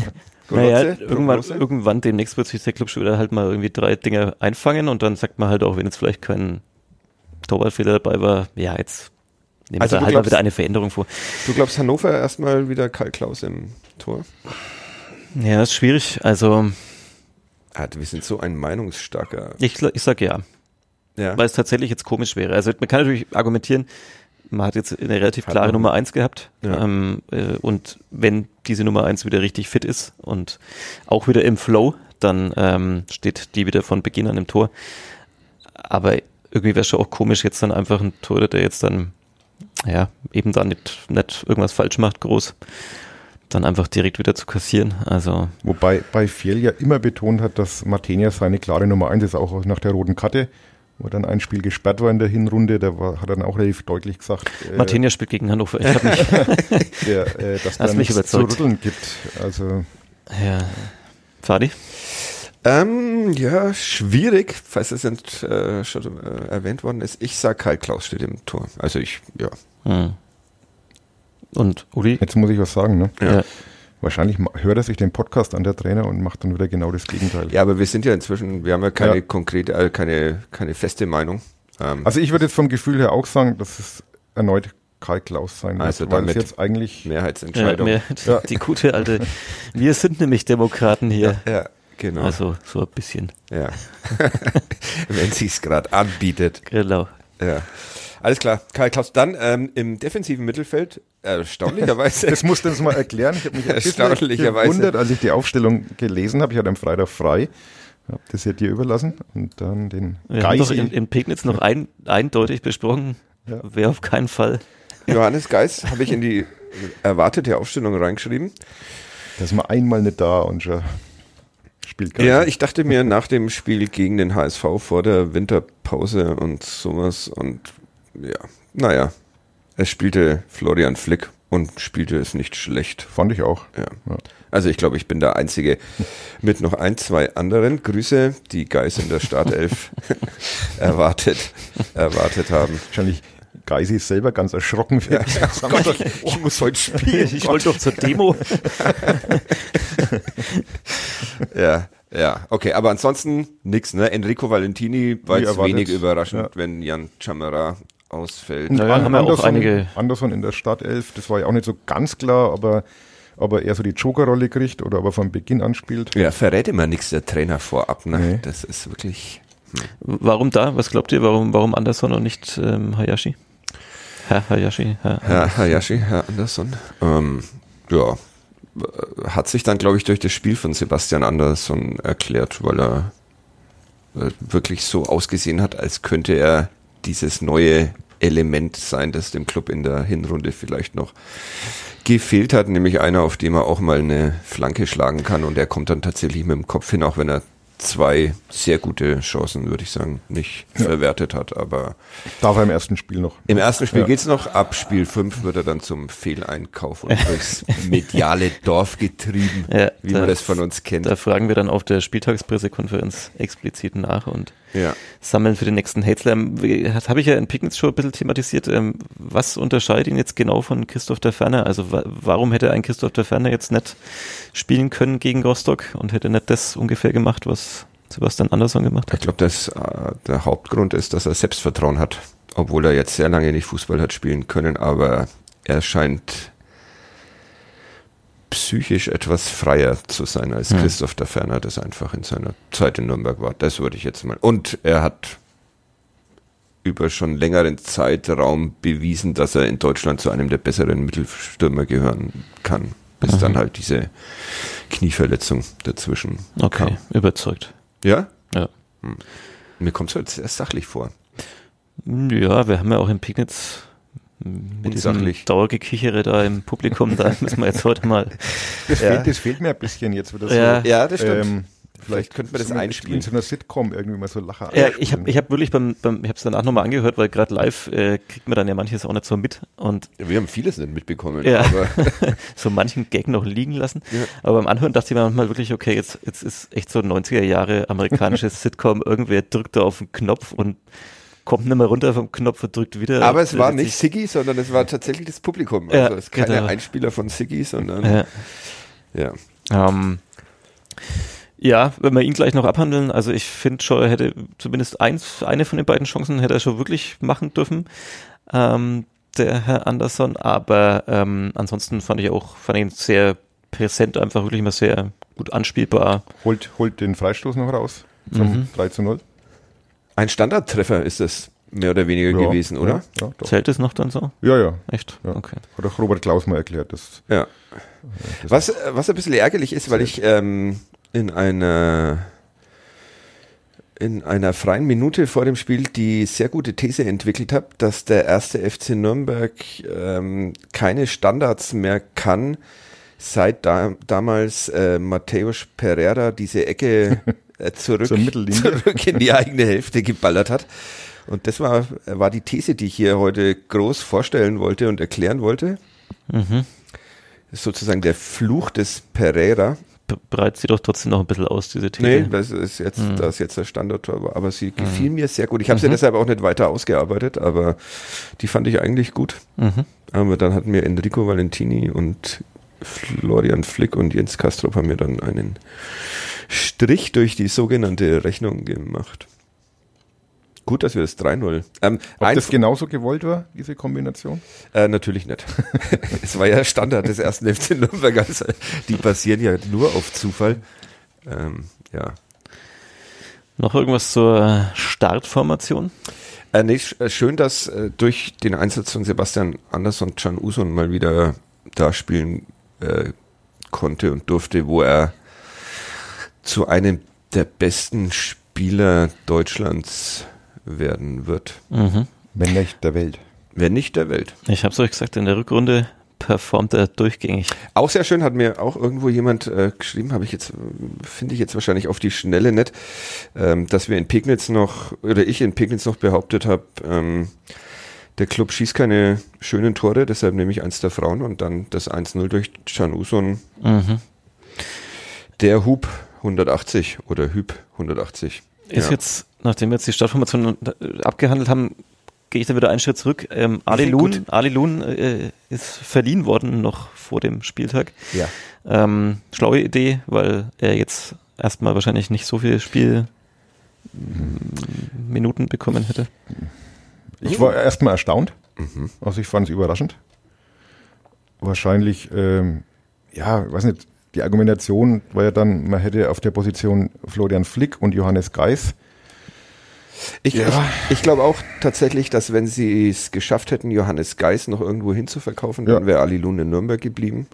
(laughs) naja, irgendwann, irgendwann demnächst wird sich der Club schon wieder halt mal irgendwie drei Dinge einfangen und dann sagt man halt auch, wenn jetzt vielleicht kein Torwartfehler dabei war, ja, jetzt nehmen also wir halt glaubst, mal wieder eine Veränderung vor. Du glaubst Hannover erstmal wieder Karl Klaus im Tor? Ja, ist schwierig. Also. Ah, wir sind so ein meinungsstarker. Ich, ich sag ja. ja. Weil es tatsächlich jetzt komisch wäre. Also man kann natürlich argumentieren, man hat jetzt eine relativ klare Nummer eins gehabt. Ja. Ähm, äh, und wenn diese Nummer eins wieder richtig fit ist und auch wieder im Flow, dann ähm, steht die wieder von Beginn an im Tor. Aber irgendwie wäre es schon auch komisch, jetzt dann einfach ein Tor, der jetzt dann, ja, eben da nicht, nicht irgendwas falsch macht, groß, dann einfach direkt wieder zu kassieren. Also Wobei bei Fiel ja immer betont hat, dass Martenia seine klare Nummer eins ist, auch nach der roten Karte wo dann ein Spiel gesperrt war in der Hinrunde, der war, hat dann auch relativ deutlich gesagt. Äh, Martinia spielt gegen Hannover. Ich habe mich, (laughs) der, äh, dass da nichts überzeugt. zu rütteln gibt. Also ja, Fadi. Ähm, ja, schwierig, falls das nicht, äh, schon äh, erwähnt worden ist. Ich sag Karl Klaus steht im Tor. Also ich, ja. Hm. Und Uli? Jetzt muss ich was sagen, ne? Ja. Wahrscheinlich hört er sich den Podcast an, der Trainer, und macht dann wieder genau das Gegenteil. Ja, aber wir sind ja inzwischen, wir haben ja keine ja. konkrete, äh, keine, keine feste Meinung. Ähm also ich würde jetzt vom Gefühl her auch sagen, dass es erneut Karl Klaus sein also wird, weil es jetzt eigentlich Mehrheitsentscheidung. Ja, mehr, ja. Die gute alte, wir sind nämlich Demokraten hier. Ja, ja genau. Also so ein bisschen. Ja. (laughs) Wenn sich's gerade anbietet. Genau. Ja. Alles klar, Karl Klaus. Dann ähm, im defensiven Mittelfeld, erstaunlicherweise. (laughs) das musst du uns mal erklären. Ich habe mich erstaunlicherweise gewundert, als ich die Aufstellung gelesen habe. Ich hatte am Freitag frei. Habe das ja dir überlassen und dann den Wir Geisi. haben doch in, in Pegnitz noch ein, eindeutig besprochen, ja. wer auf keinen Fall. Johannes Geist habe ich in die erwartete Aufstellung reingeschrieben. Da ist man einmal nicht da und schon spielt Geist. Ja, ich dachte mir nach dem Spiel gegen den HSV vor der Winterpause und sowas und ja, naja, es spielte Florian Flick und spielte es nicht schlecht. Fand ich auch. Ja. ja. Also ich glaube, ich bin der Einzige mit noch ein, zwei anderen. Grüße, die Geis in der Startelf (laughs) erwartet, erwartet haben. Wahrscheinlich Geisi ist selber ganz erschrocken. Ja. (laughs) Oh Gott, ich, ich muss heute spielen. Ich wollte doch zur Demo. (laughs) ja, ja, okay, aber ansonsten nix, ne? Enrico Valentini war jetzt wenig überraschend, ja. wenn Jan Chamara ausfällt. Naja, haben wir auch einige. Anderson in der Startelf, das war ja auch nicht so ganz klar, aber ob er eher so die Joker-Rolle kriegt oder ob er von Beginn an spielt. Ja, verrät immer nichts der Trainer vorab, ne? Nee. Das ist wirklich. Hm. Warum da? Was glaubt ihr? Warum, warum Anderson und nicht ähm, Hayashi? Herr Hayashi. Herr, Herr Hayashi, Herr Anderson. Ähm, ja, hat sich dann, glaube ich, durch das Spiel von Sebastian Andersson erklärt, weil er äh, wirklich so ausgesehen hat, als könnte er dieses neue Element sein, das dem Club in der Hinrunde vielleicht noch gefehlt hat, nämlich einer, auf dem er auch mal eine Flanke schlagen kann und er kommt dann tatsächlich mit dem Kopf hin, auch wenn er zwei sehr gute Chancen, würde ich sagen, nicht ja. verwertet hat. Aber darf er im ersten Spiel noch. Im ersten Spiel ja. geht's noch. Ab Spiel 5 wird er dann zum Fehleinkauf und (laughs) durchs mediale Dorf getrieben, ja, wie da, man das von uns kennt. Da fragen wir dann auf der Spieltagspressekonferenz explizit nach und sammeln für den nächsten Hate Slam. Das habe ich ja in Pickens schon ein bisschen thematisiert. Ähm, was unterscheidet ihn jetzt genau von Christoph der Ferner? Also warum hätte ein Christoph der Ferner jetzt nicht spielen können gegen Rostock und hätte nicht das ungefähr gemacht, was Sebastian Andersson gemacht hat? Ich glaube, dass äh, der Hauptgrund ist, dass er Selbstvertrauen hat, obwohl er jetzt sehr lange nicht Fußball hat spielen können, aber er scheint psychisch etwas freier zu sein, als hm. Christoph der Ferner das einfach in seiner Zeit in Nürnberg war. Das würde ich jetzt mal. Und er hat über schon längeren Zeitraum bewiesen, dass er in Deutschland zu einem der besseren Mittelstürmer gehören kann. Bis mhm. dann halt diese Knieverletzung dazwischen okay, kam. überzeugt. Ja? Ja. Hm. Mir kommt es halt sehr sachlich vor. Ja, wir haben ja auch in Pignitz mit diesem Dauergekichere da im Publikum, da (laughs) müssen wir jetzt heute mal. Das, ja. fehlt, das fehlt mir ein bisschen jetzt wieder so. Ja, ja das stimmt. Ähm, Vielleicht könnte man das einspielen. In so einer Sitcom irgendwie mal so Lacher. Ja, ich habe ich hab wirklich beim, beim ich habe es danach nochmal angehört, weil gerade live äh, kriegt man dann ja manches auch nicht so mit. Und ja, wir haben vieles nicht mitbekommen. Ja, aber (laughs) so manchen Gag noch liegen lassen. Ja. Aber beim Anhören dachte ich mir manchmal wirklich, okay, jetzt, jetzt ist echt so 90er Jahre amerikanisches (laughs) Sitcom, irgendwer drückt da auf den Knopf und kommt nicht mehr runter vom Knopf und drückt wieder. Aber es war nicht Siggy, sondern es war tatsächlich das Publikum. Also ja, es ist keine genau. Einspieler von Siggy, sondern ja. ja. Ähm, ja, wenn wir ihn gleich noch abhandeln, also ich finde schon, er hätte zumindest eins, eine von den beiden Chancen hätte er schon wirklich machen dürfen, ähm, der Herr Anderson, aber ähm, ansonsten fand ich auch, fand ihn sehr präsent, einfach wirklich mal sehr gut anspielbar. Holt, holt den Freistoß noch raus zum mhm. 3 zu 0. Ein Standardtreffer ist es mehr oder weniger ja, gewesen, oder? Ja, ja, Zählt es noch dann so? Ja, ja. Echt? Ja. Okay. Hat auch Robert Klaus mal erklärt. Das, ja. Das was, was ein bisschen ärgerlich ist, weil ich ähm, in einer in einer freien Minute vor dem Spiel die sehr gute These entwickelt habe, dass der erste FC Nürnberg ähm, keine Standards mehr kann, seit da, damals äh, Mateusz Pereira diese Ecke (laughs) äh, zurück, (laughs) zurück in die eigene Hälfte geballert hat. Und das war, war die These, die ich hier heute groß vorstellen wollte und erklären wollte. Mhm. Sozusagen der Fluch des Pereira breitet sie doch trotzdem noch ein bisschen aus, diese These. Nee, das ist jetzt, mhm. das ist jetzt der Standardtor, aber sie gefiel mhm. mir sehr gut. Ich habe sie mhm. deshalb auch nicht weiter ausgearbeitet, aber die fand ich eigentlich gut. Mhm. Aber dann hatten mir Enrico Valentini und Florian Flick und Jens Kastrop haben mir dann einen Strich durch die sogenannte Rechnung gemacht. Gut, dass wir das 3-0. Ähm, Ob das genauso gewollt war, diese Kombination? Äh, natürlich nicht. (laughs) es war ja Standard des ersten FC Nürnberg. Also die basieren ja nur auf Zufall. Ähm, ja. Noch irgendwas zur Startformation? Äh, nee, äh, schön, dass äh, durch den Einsatz von Sebastian Andersson Can Uson mal wieder da spielen äh, konnte und durfte, wo er zu einem der besten Spieler Deutschlands werden wird. Mhm. Wenn nicht der Welt. Wenn nicht der Welt. Ich habe es euch gesagt, in der Rückrunde performt er durchgängig. Auch sehr schön, hat mir auch irgendwo jemand äh, geschrieben, habe ich jetzt, finde ich jetzt wahrscheinlich auf die Schnelle nicht, ähm, dass wir in Pegnitz noch, oder ich in Pegnitz noch behauptet habe, ähm, der Club schießt keine schönen Tore, deshalb nehme ich eins der Frauen und dann das 1-0 durch Can Uson. Mhm. Der Hub 180 oder Hüb 180. Ist ja. jetzt nachdem wir jetzt die Stadtformation äh, abgehandelt haben, gehe ich da wieder einen Schritt zurück. Ähm, Ali Loon, Ali Loon äh, ist verliehen worden noch vor dem Spieltag. Ja. Ähm, schlaue Idee, weil er jetzt erstmal wahrscheinlich nicht so viel Spielminuten bekommen hätte. Ich war erstmal erstaunt. Mhm. Also ich fand es überraschend. Wahrscheinlich, ähm, ja, weiß nicht, die Argumentation war ja dann, man hätte auf der Position Florian Flick und Johannes Geis ich, ja. ich, ich glaube auch tatsächlich, dass wenn sie es geschafft hätten, Johannes Geis noch irgendwo hinzuverkaufen, ja. dann wäre Ali Lune in Nürnberg geblieben.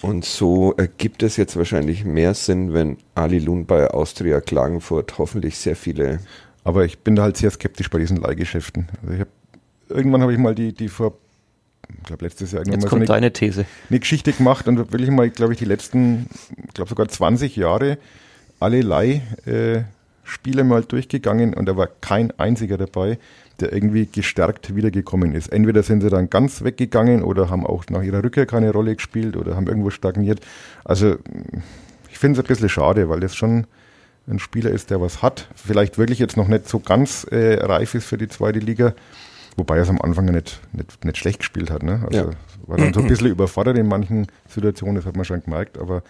Und so ergibt es jetzt wahrscheinlich mehr Sinn, wenn Ali Lun bei Austria Klagenfurt hoffentlich sehr viele. Aber ich bin da halt sehr skeptisch bei diesen Leihgeschäften. Also ich habe irgendwann habe ich mal die, die vor, ich glaube letztes Jahr irgendwann Jetzt mal kommt so eine, deine These. eine Geschichte gemacht und will ich mal, glaube ich, die letzten, ich glaube sogar 20 Jahre alle Leih-Spiele mal durchgegangen und da war kein einziger dabei, der irgendwie gestärkt wiedergekommen ist. Entweder sind sie dann ganz weggegangen oder haben auch nach ihrer Rückkehr keine Rolle gespielt oder haben irgendwo stagniert. Also ich finde es ein bisschen schade, weil das schon ein Spieler ist, der was hat. Vielleicht wirklich jetzt noch nicht so ganz äh, reif ist für die zweite Liga. Wobei er es am Anfang ja nicht, nicht, nicht schlecht gespielt hat. Ne? Also Ja. war dann so ein (clears throat) bisschen überfordert in manchen Situationen, das hat man schon gemerkt. Aber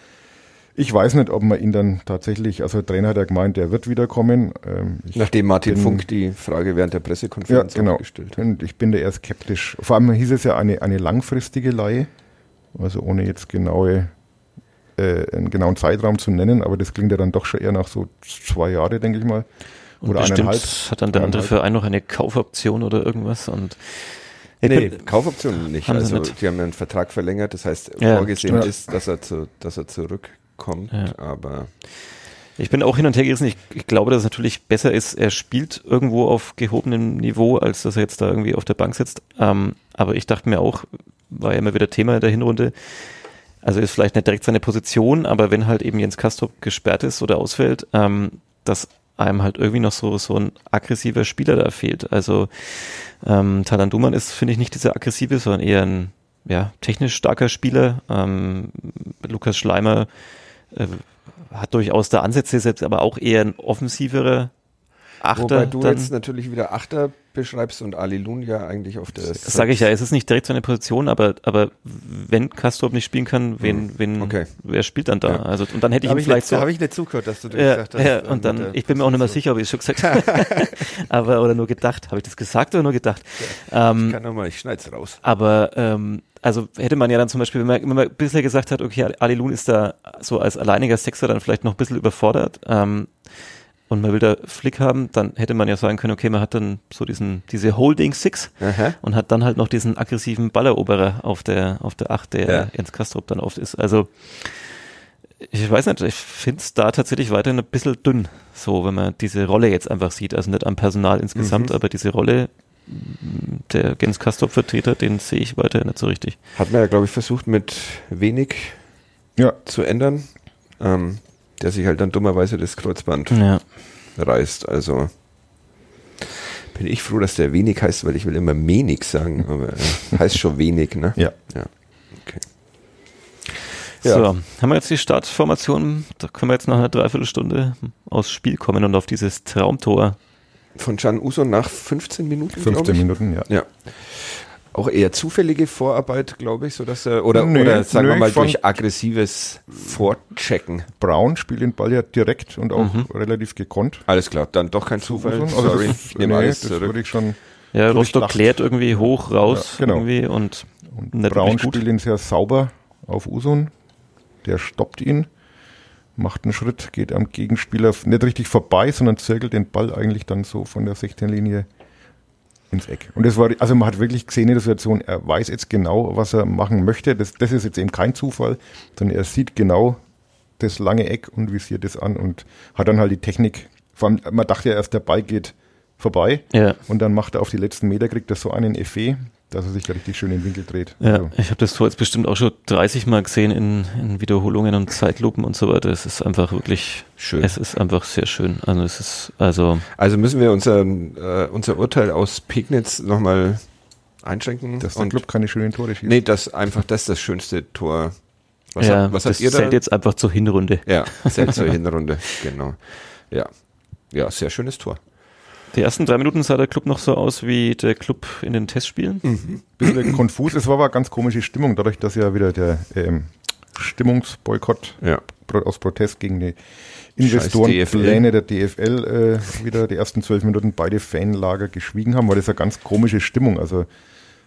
ich weiß nicht, ob man ihn dann tatsächlich, also der Trainer hat ja gemeint, der wird wiederkommen. Ähm, ich Nachdem Martin bin- Funk die Frage während der ja, Pressekonferenz genau. auch gestellt hat. Und ich bin da eher skeptisch. Vor allem hieß es ja eine, eine langfristige Leihe, also ohne jetzt genaue, äh, einen genauen Zeitraum zu nennen, aber das klingt ja dann doch schon eher nach so zwei Jahre, denke ich mal. Und Oder bestimmt eineinhalb. hat dann der andere Eineinhalb. Verein noch eine Kaufoption oder irgendwas und ich Nee, Kaufoptionen nicht. Haben Also nicht. die haben ja einen Vertrag verlängert, das heißt Ja, vorgesehen stimmt. ist, dass er, zu, dass er zurückkommt, Ja. aber Ich bin auch hin und her gerissen. Ich, ich glaube, dass es natürlich besser ist, er spielt irgendwo auf gehobenem Niveau, als dass er jetzt da irgendwie auf der Bank sitzt. Ähm, aber ich dachte mir auch, war ja immer wieder Thema in der Hinrunde, also ist vielleicht nicht direkt seine Position, aber wenn halt eben Jens Kastrop gesperrt ist oder ausfällt, ähm, dass einem halt irgendwie noch so, so ein aggressiver Spieler da fehlt. Also ähm, Talan Duman ist, finde ich, nicht dieser aggressive, sondern eher ein ja, technisch starker Spieler. Ähm, Lukas Schleimer äh, hat durchaus da Ansätze, selbst aber auch eher ein offensiverer Achter. wobei du dann, jetzt natürlich wieder Achter beschreibst und Ali Lun ja eigentlich auf der das sage ich ja, es ist nicht direkt seine Position, aber, aber wenn Kastrop nicht spielen kann, wen, wen, Okay. wer spielt dann da? Ja. Also, und dann hätte ich Habe ihm ich, vielleicht nicht, so, hab ich nicht zugehört, dass du das ja, gesagt hast. ja, äh, und dann, ich bin mir auch nicht mehr sicher, ob ich es schon gesagt (laughs) habe. aber, oder nur gedacht. Habe ich das gesagt oder nur gedacht? Ähm, Ich kann nochmal, ich schneid's raus. aber ähm, also hätte man ja dann zum Beispiel, wenn man, wenn man bisher gesagt hat, okay, Ali Lun ist da so als alleiniger Sechser dann vielleicht noch ein bisschen überfordert ähm, und man will da Flick haben, dann hätte man ja sagen können, okay, man hat dann so diesen diese Holding Six Aha. und hat dann halt noch diesen aggressiven Balleroberer auf der auf der Acht, der Ja. Jens Kastrop dann oft ist. Also ich weiß nicht, ich finde es da tatsächlich weiterhin ein bisschen dünn, so wenn man diese Rolle jetzt einfach sieht, also nicht am Personal insgesamt, Mhm. aber diese Rolle der Jens Kastrop Vertreter, den sehe ich weiterhin nicht so richtig. Hat man ja, glaube ich, versucht, mit wenig Ja, zu ändern, ähm, der sich halt dann dummerweise das Kreuzband Ja. reißt. Also bin ich froh, dass der wenig heißt, weil ich will immer wenig sagen, aber äh, heißt schon wenig, ne? ja. Ja. Okay. Ja. So, haben wir jetzt die Startformation, da können wir jetzt nach einer Dreiviertelstunde aufs Spiel kommen und auf dieses Traumtor. Von Can Uso nach 15 Minuten, glaub 15 ich. Minuten, ja. Ja. Auch eher zufällige Vorarbeit, glaube ich, so dass er, oder, Nö, oder sagen nö, wir mal durch aggressives Vorchecken. Brown spielt den Ball ja direkt und auch Mhm. relativ gekonnt. Alles klar, dann doch kein Zufall. Also Sorry, das, ich nehme nee, alles das zurück. würde ich schon. Ja, Rostock klärt irgendwie hoch, raus Ja, genau. irgendwie und Und Nicht Braun spielt ihn sehr sauber auf Usun. Der stoppt ihn, macht einen Schritt, geht am Gegenspieler nicht richtig vorbei, sondern zirkelt den Ball eigentlich dann so von der 16-Linie ins Eck. Und das war, also man hat wirklich gesehen in der Situation, er weiß jetzt genau, was er machen möchte. Das, das ist jetzt eben kein Zufall, sondern er sieht genau das lange Eck und visiert es an und hat dann halt die Technik. Vor allem, man dachte ja erst, der Ball geht vorbei ja. und dann macht er auf die letzten Meter, kriegt er so einen Effet, dass er sich da richtig schön in den Winkel dreht. Ja, Also, ich habe das Tor jetzt bestimmt auch schon 30 Mal gesehen in, in Wiederholungen und Zeitlupen und so weiter. Es ist einfach wirklich Schön. Es ist einfach sehr schön. Also es ist also Also müssen wir unser, äh, unser Urteil aus Pegnitz nochmal einschränken. dass der und Club keine schönen Tore schießt. nee, das einfach das ist das schönste Tor. Was, ja, habt, was das habt ihr da? zählt jetzt einfach zur Hinrunde. Ja, zählt zur (laughs) Hinrunde, genau. Ja. Ja, sehr schönes Tor. Die ersten drei Minuten sah der Club noch so aus wie der Club in den Testspielen. Mhm. bisschen (clears throat) konfus. Es war aber eine ganz komische Stimmung, dadurch, dass ja wieder der ähm, Stimmungsboykott Ja. aus Protest gegen die Investorenpläne der DFL äh, wieder die ersten zwölf Minuten beide Fanlager geschwiegen haben, weil das eine ganz komische Stimmung. Also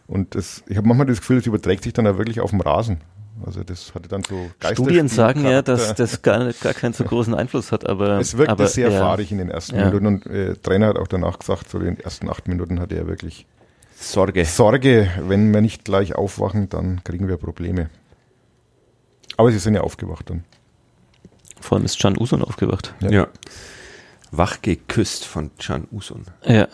und das, ich habe manchmal das Gefühl, das überträgt sich dann auch wirklich auf dem Rasen. Also das hatte dann so Studien sagen ja, dass das gar, nicht- gar keinen so großen Einfluss hat, aber Es wirkte aber, sehr ja, fahrig in den ersten Ja. Minuten und äh, Trainer hat auch danach gesagt, so in den ersten acht Minuten hatte er wirklich Sorge. Sorge, wenn wir nicht gleich aufwachen, dann kriegen wir Probleme. Aber sie sind ja aufgewacht dann. Vor allem ist Can Usun aufgewacht. Ja. Ja. Wach geküsst von Can Usun. Ja.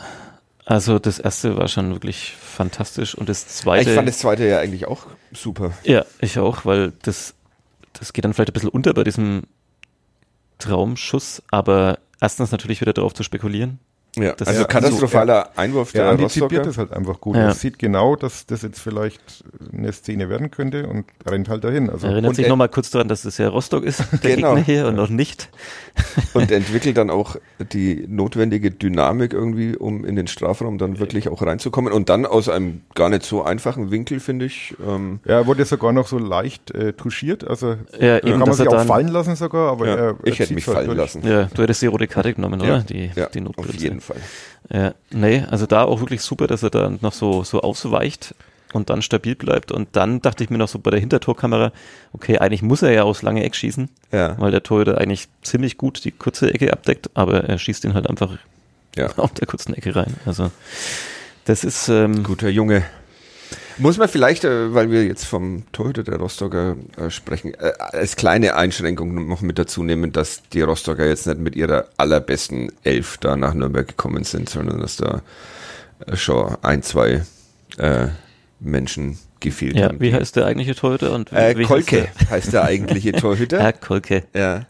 Also das erste war schon wirklich fantastisch und das zweite. Ich fand das zweite ja eigentlich auch super. Ja, ich auch, weil das, das geht dann vielleicht ein bisschen unter bei diesem Traumschuss, aber erstens natürlich wieder darauf zu spekulieren. Ja, Das- also katastrophaler Einwurf Er der antizipiert Rostocker. das halt einfach gut. Ja. Er sieht genau, dass das jetzt vielleicht eine Szene werden könnte und rennt halt dahin. Also Erinnert sich er- nochmal kurz daran, dass es ja Rostock ist, der Genau. Gegner hier und noch nicht. und entwickelt dann auch die notwendige Dynamik irgendwie, um in den Strafraum dann wirklich auch reinzukommen. Und dann aus einem gar nicht so einfachen Winkel, finde ich. Ähm, ja, er wurde sogar noch so leicht äh, touchiert. Also Ja, kann eben, man dass er sich auch fallen lassen sogar, aber ja, er, er ich hätte mich halt fallen durch. lassen. ja, du hättest die rote Karte genommen, Ja, oder? Die, ja, die auf jeden Fall. Ja, nee, also da auch wirklich super, dass er da noch so, so ausweicht und dann stabil bleibt. Und dann dachte ich mir noch so bei der Hintertorkamera, okay, eigentlich muss er ja aus lange Eck schießen, Ja, weil der Torhüter eigentlich ziemlich gut die kurze Ecke abdeckt, aber er schießt ihn halt einfach ja. (laughs) auf der kurzen Ecke rein. Also das ist ähm, Guter Junge. Muss man vielleicht, äh, weil wir jetzt vom Torhüter der Rostocker äh, sprechen, äh, als kleine Einschränkung noch mit dazu nehmen, dass die Rostocker jetzt nicht mit ihrer allerbesten Elf da nach Nürnberg gekommen sind, sondern dass da schon ein, zwei äh, Menschen gefehlt ja, haben. wie heißt der eigentliche Torhüter und wie, äh, wie Kolke heißt der? heißt der eigentliche (laughs) Torhüter. Herr Kolke, ja.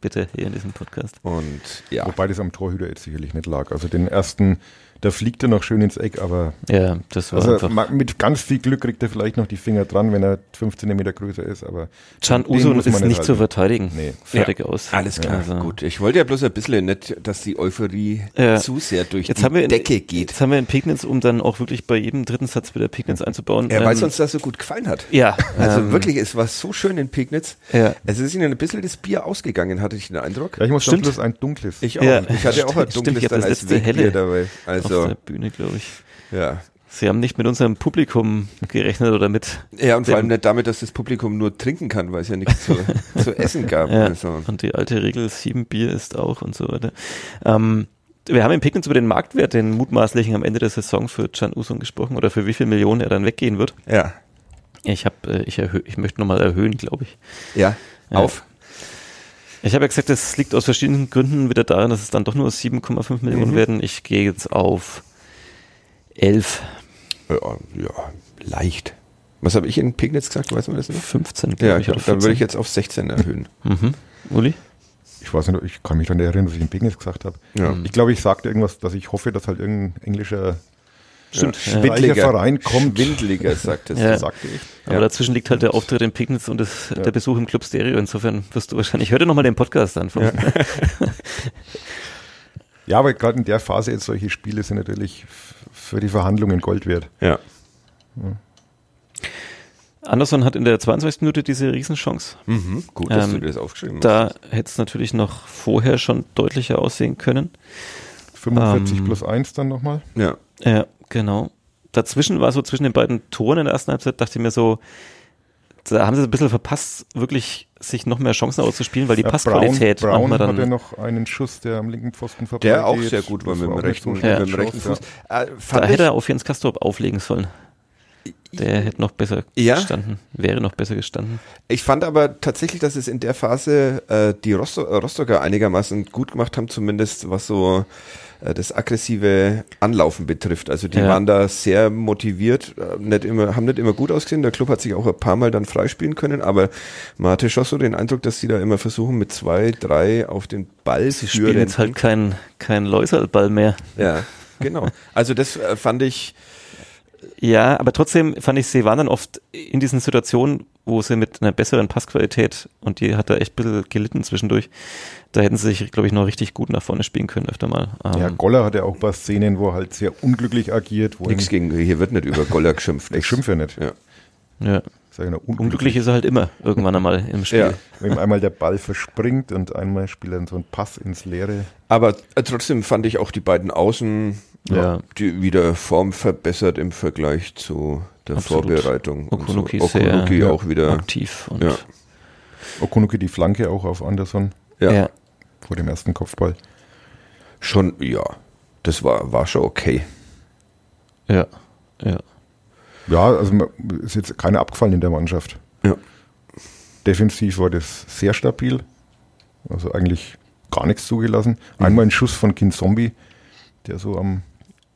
bitte hier in diesem Podcast. Und ja. Wobei das am Torhüter jetzt sicherlich nicht lag. Also den ersten, da fliegt er noch schön ins Eck, aber Ja, das war also mit ganz viel Glück kriegt er vielleicht noch die Finger dran, wenn er 15 Meter größer ist, aber Can den Usun ist nicht nicht zu halten. verteidigen. Nee. Fertig aus. Alles klar, Also- gut. Ich wollte ja bloß ein bisschen nicht, dass die Euphorie Ja. zu sehr durch Jetzt die haben wir in, Decke geht. Jetzt haben wir in Pegnitz, um dann auch wirklich bei jedem dritten Satz wieder Pegnitz einzubauen. Ja, weil es ähm, uns da so gut gefallen hat. Ja, Also ähm, wirklich, es war so schön in Pegnitz. Ja. Es ist ihnen ein bisschen das Bier ausgegangen, hatte ich den Eindruck. Ja, ich muss Stimmt. sagen, bloß ein dunkles. Ich auch. Ja, ich hatte auch ein stimmt, dunkles ich hab dann das als letzte Wegbier helle dabei. Auf der Bühne, glaube ich. ja. Sie haben nicht mit unserem Publikum gerechnet oder mit. Ja, und vor allem nicht damit, dass das Publikum nur trinken kann, weil es ja nichts zu, (laughs) zu essen gab. Ja, Also, und die alte Regel, sieben Bier ist auch und so weiter. Ähm, wir haben in Pegnitz über den Marktwert, den mutmaßlichen am Ende der Saison für Can Usun gesprochen oder für wie viel Millionen er dann weggehen wird. ja. Ich habe, äh, ich erhö ich möchte nochmal erhöhen, glaube ich. Ja. auf. Ich habe ja gesagt, das liegt aus verschiedenen Gründen wieder daran, dass es dann doch nur 7,5 Millionen Mhm. werden. Ich gehe jetzt auf 11, Ja, ja, leicht. Was habe ich in Pegnitz gesagt? Weiß man das noch? 15, glaube Ja, ich. dann oder würde 14. ich jetzt auf 16 erhöhen. Mhm. Uli? Ich weiß nicht, ich kann mich dann erinnern, was ich in Pegnitz gesagt habe. Ja. Ich glaube, ich sagte irgendwas, dass ich hoffe, dass halt irgendein englischer Stimmt, Ja. Schwindliger Verein kommt. Schwindliger, sagt es. Ja. sagte ich. Aber Ja. dazwischen liegt halt der Auftritt in Pegnitz und das, der Besuch im Club Stereo. Insofern wirst du wahrscheinlich, hör dir nochmal den Podcast an. Ja. (laughs) Ja, aber gerade in der Phase jetzt solche Spiele sind natürlich für die Verhandlungen Gold wert. Ja. Anderson hat in der 22. Minute diese Riesenchance. Mhm. Gut, dass Ähm, du das aufgeschrieben hast. Da hätte es natürlich noch vorher schon deutlicher aussehen können. 45 Ähm. plus 1 dann nochmal. Ja. Ja, genau. Dazwischen war so zwischen den beiden Toren in der ersten Halbzeit, dachte ich mir so, da haben sie ein bisschen verpasst, wirklich sich noch mehr Chancen auszuspielen, weil die Ja, Passqualität Brown, Brown manchmal hatte dann. noch einen Schuss, der am linken Pfosten vorbei Der auch geht. sehr gut war mit dem rechten, so mit Ja. dem rechten Fuß. Äh, fand Da ich- hätte er auf Jens Kastorp auflegen sollen. Der hätte noch besser Ja? gestanden, wäre noch besser gestanden. Ich fand aber tatsächlich, dass es in der Phase äh, die äh, Rostocker einigermaßen gut gemacht haben, zumindest was so äh, das aggressive Anlaufen betrifft. Also die Ja. waren da sehr motiviert, äh, nicht immer, haben nicht immer gut ausgesehen. Der Club hat sich auch ein paar Mal dann freispielen können, aber man hatte schon so den Eindruck, dass sie da immer versuchen, mit zwei, drei auf den Ball Sie spielen jetzt halt kein, kein Läuserlball mehr. Ja, genau. Also das äh, fand ich, Ja, aber trotzdem fand ich, sie waren dann oft in diesen Situationen, wo sie mit einer besseren Passqualität und die hat da echt ein bisschen gelitten zwischendurch. Da hätten sie sich, glaube ich, noch richtig gut nach vorne spielen können, öfter mal. Ähm, Ja, Goller hat ja auch ein paar Szenen, wo er halt sehr unglücklich agiert. Wo nichts gegen, hier wird nicht über Goller geschimpft. ich schimpfe ja nicht. Ja. ja. Sag ich nur, Unglücklich ist er halt immer, irgendwann einmal im Spiel. Ja. Wenn ihm einmal der Ball verspringt und einmal spielt er so einen Pass ins Leere. Aber äh, trotzdem fand ich auch die beiden Außen, Ja. die wieder Form verbessert im Vergleich zu der Absolut. Vorbereitung. und Okunuki so. sehr Okunuki ja, auch wieder. aktiv und Ja. Okunuki die Flanke auch auf Anderson Ja, ja. vor dem ersten Kopfball. schon, ja. Das war, war schon okay. ja, ja. Ja, also ist jetzt keiner abgefallen in der Mannschaft. Ja. Defensiv war das sehr stabil. Also eigentlich gar nichts zugelassen. Einmal ein Schuss von Kinzombie, der so am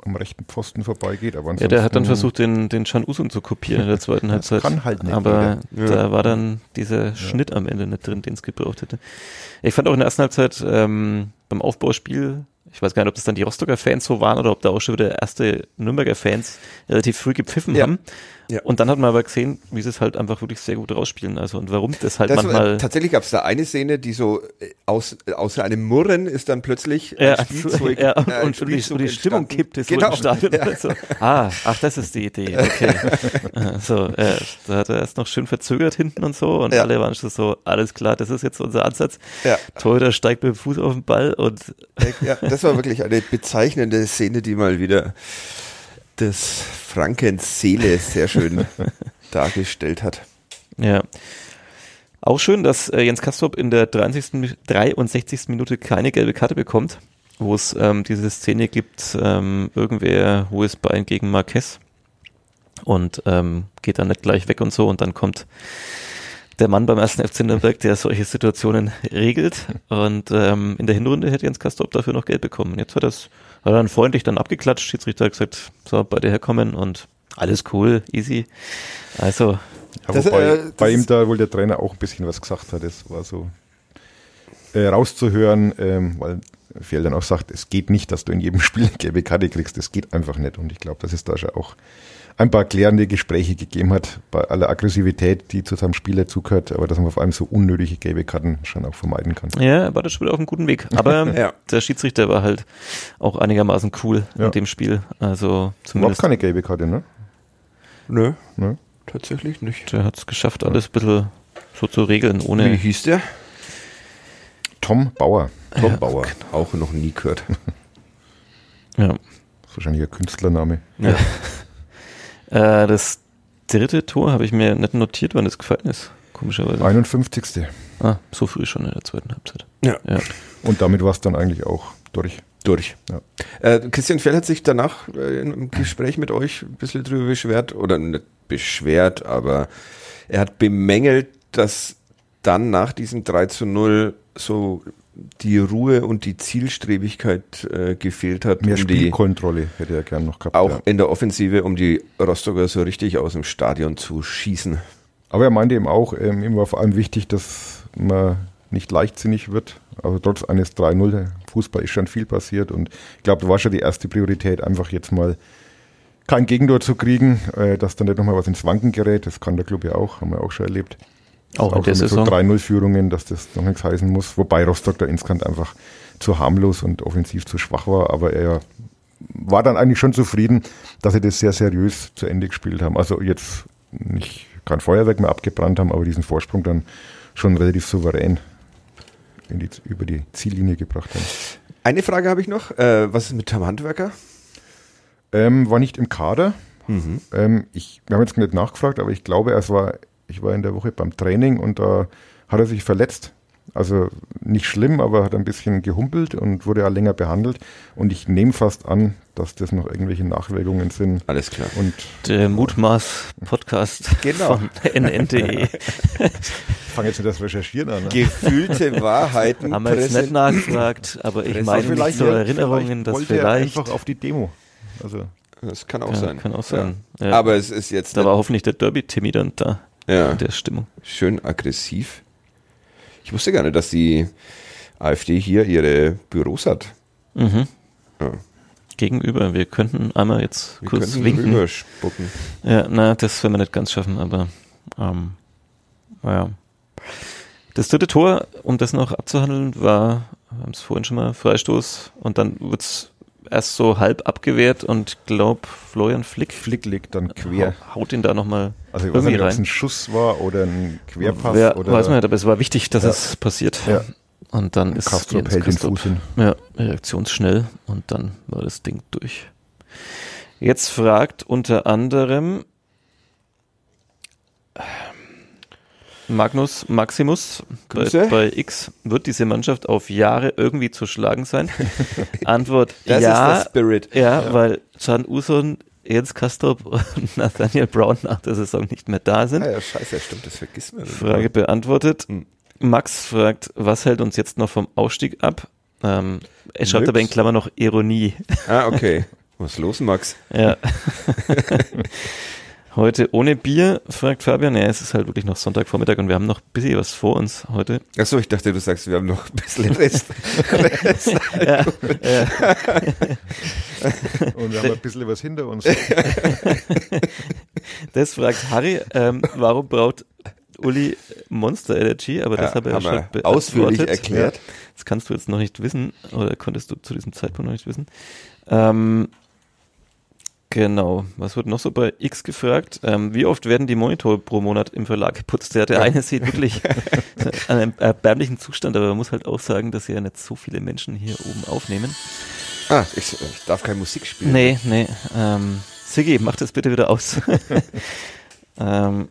am rechten Pfosten vorbeigeht. Aber ja, der hat dann versucht, den, den Chan Usun zu kopieren in der zweiten (laughs) Halbzeit. Kann halt nicht aber jeder. da war dann dieser Schnitt am Ende nicht drin, den es gebraucht hätte. Ich fand auch in der ersten Halbzeit ähm, beim Aufbauspiel, ich weiß gar nicht, ob das dann die Rostocker Fans so waren oder ob da auch schon wieder erste Nürnberger Fans relativ früh gepfiffen Ja. haben. Ja. Und dann hat man aber gesehen, wie sie es halt einfach wirklich sehr gut rausspielen. Also und warum das halt Das, manchmal. äh, tatsächlich gab es da eine Szene, die so äh, aus, äh, außer einem Murren ist dann plötzlich Ja, ein Spielzeug, (laughs) ja, und, äh, und, die, Spielzug und die Stimmung kippt es genau. so im Stadion. (laughs) Ja. So. Ah, ach, das ist die Idee. Okay. (laughs) So, äh, da hat er erst noch schön verzögert hinten und so und Ja. alle waren schon so, alles klar, das ist jetzt unser Ansatz. Ja. Torhüter steigt mit dem Fuß auf den Ball und Ja, das war wirklich eine bezeichnende Szene, die mal wieder des Frankens Seele sehr schön (laughs) dargestellt hat. Ja. Auch schön, dass äh, Jens Kastrop in der 63. Mi- 63. Minute keine gelbe Karte bekommt, wo es ähm, diese Szene gibt, ähm, irgendwer hohes Bein gegen Marquez und ähm, geht dann nicht gleich weg und so und dann kommt der Mann beim ersten FC Nürnberg, der solche Situationen regelt und ähm, in der Hinrunde hätte Jens Kastrop dafür noch Geld bekommen. Jetzt hat, das, hat er dann freundlich dann abgeklatscht, Schiedsrichter hat gesagt, so, beide herkommen und alles cool, easy. Also Ja, Das, wobei äh, das bei ihm ist- da wohl der Trainer auch ein bisschen was gesagt hat. Das war so äh, rauszuhören, ähm, weil Fjell dann auch sagt, es geht nicht, dass du in jedem (laughs) Spiel eine gelbe Karte kriegst. Das geht einfach nicht. Und ich glaube, dass es da schon auch ein paar klärende Gespräche gegeben hat, bei aller Aggressivität, die zu seinem Spiel dazugehört, aber dass man vor allem so unnötige gelbe Karten schon auch vermeiden kann. Ja, er war das schon wieder auf einem guten Weg. Aber (laughs) Ja. der Schiedsrichter war halt auch einigermaßen cool Ja. in dem Spiel. Also Überhaupt zumindest keine gelbe Karte, ne? Nö, ne? tatsächlich nicht. der hat es geschafft, alles ein bisschen so zu regeln, Wie ohne. hieß der? Tom Bauer. Tom Bauer. Auch noch nie gehört. Ja. Das ist wahrscheinlich ein Künstlername. Ja. (laughs) (laughs) Äh, das dritte Tor habe ich mir nicht notiert, wann es gefallen ist. Komischerweise. 51. Ah, so früh schon in der zweiten Halbzeit. Ja. Ja. Und damit war es dann eigentlich auch durch. Durch. Ja. Äh, Christian Fell hat sich danach äh, in einem Gespräch mit euch ein bisschen drüber beschwert, oder nicht beschwert, aber er hat bemängelt, dass dann nach diesem 3 zu 0 so die Ruhe und die Zielstrebigkeit äh, gefehlt hat, Mehr um die, Spielkontrolle hätte er gern noch gehabt. auch ja. in der Offensive, um die Rostocker so richtig aus dem Stadion zu schießen. Aber er meinte eben auch, ähm, ihm war vor allem wichtig, dass man nicht leichtsinnig wird. Also trotz eines 3-0, der Fußball ist schon viel passiert und ich glaube, da war schon die erste Priorität, einfach jetzt mal kein Gegentor zu kriegen, äh, dass dann nicht nochmal was ins Wanken gerät. Das kann der Club ja auch, haben wir auch schon erlebt. Auch in der so mit Saison. so 3-0-Führungen, dass das noch nichts heißen muss. Wobei Rostock da insgesamt einfach zu harmlos und offensiv zu schwach war. Aber er war dann eigentlich schon zufrieden, dass sie das sehr seriös zu Ende gespielt haben. Also jetzt nicht kein Feuerwerk mehr abgebrannt haben, aber diesen Vorsprung dann schon relativ souverän in die, über die Ziellinie gebracht haben. Eine Frage habe ich noch. Äh, was ist mit Tom Handwerker? Ähm, war nicht im Kader. Ähm, ich, wir haben jetzt nicht nachgefragt, aber ich glaube, es war, ich war in der Woche beim Training und da hat er sich verletzt. Also nicht schlimm, aber hat ein bisschen gehumpelt und wurde ja länger behandelt. Und ich nehme fast an, dass das noch irgendwelche Nachwirkungen sind. Alles klar. Und Der Mutmaß-Podcast Genau. von nn.de. ich fange jetzt mit das Recherchieren an. Ne? Gefühlte Wahrheiten. Haben wir jetzt nicht nachgefragt, aber ich meine vielleicht- so Erinnerungen, dass wollte er vielleicht. einfach auf die Demo. Also Das kann auch Ja, sein. kann auch sein. Ja. Ja. Aber es ist jetzt Da war hoffentlich der Derby-Timmy dann da ja, der Stimmung. schön aggressiv. Ich wusste gar nicht, dass die AfD hier ihre Büros hat. Mhm. Ja. Gegenüber. Wir könnten einmal jetzt Wir kurz winken. rüberspucken. Ja, na, das werden wir nicht ganz schaffen, aber ähm, naja. Das dritte Tor, um das noch abzuhandeln, war, wir haben es vorhin schon mal, Freistoß und dann wird's erst so halb abgewehrt und glaube, Florian Flick Flick liegt dann quer. hau- haut ihn da nochmal Also ich weiß nicht, ob es ein Schuss war oder ein Querpass Wer, oder weiß man nicht, aber es war wichtig, dass Ja. es passiert. Ja. Und dann ist Kastrop hält den Fuß hin. Ja, reaktionsschnell und dann war das Ding durch. Jetzt fragt unter anderem Magnus Maximus bei, Grüße. bei X, wird diese Mannschaft auf Jahre irgendwie zu schlagen sein? (laughs) Antwort Das ja, ist der Spirit. ja, weil Can Uson, Jens Kastrop (laughs) und Nathaniel Brown nach der Saison nicht mehr da sind. Ah ja, scheiße, stimmt, das vergisst man. Frage beantwortet. Hm. Max fragt, was hält uns jetzt noch vom Ausstieg ab? Ähm, er schreibt Nix. aber in Klammer noch Ironie. Ah, okay. Was ist los, Max? Ja. (laughs) heute ohne Bier, fragt Fabian. Ja, es ist halt wirklich noch Sonntagvormittag und wir haben noch ein bisschen was vor uns heute. Achso, ich dachte, du sagst, wir haben noch ein bisschen Rest. Rest. (laughs) Ja, ja. (laughs) Und wir haben ein bisschen was hinter uns. (laughs) Das fragt Harry, ähm, warum braucht Uli Monster Energy? Aber das Ja, habe er ja schon beantwortet. ausführlich erklärt. Das kannst du jetzt noch nicht wissen oder konntest du zu diesem Zeitpunkt noch nicht wissen. Ähm, genau. Was wird noch so bei X gefragt? Ähm, wie oft werden die Monitore pro Monat im Verlag geputzt? Der, der eine sieht wirklich (laughs) einen erbärmlichen Zustand, aber man muss halt auch sagen, dass ja nicht so viele Menschen hier oben aufnehmen. Ah, ich, ich darf keine Musik spielen. Nee, nee. Ähm, Siggi, mach das bitte wieder aus. (laughs) ähm,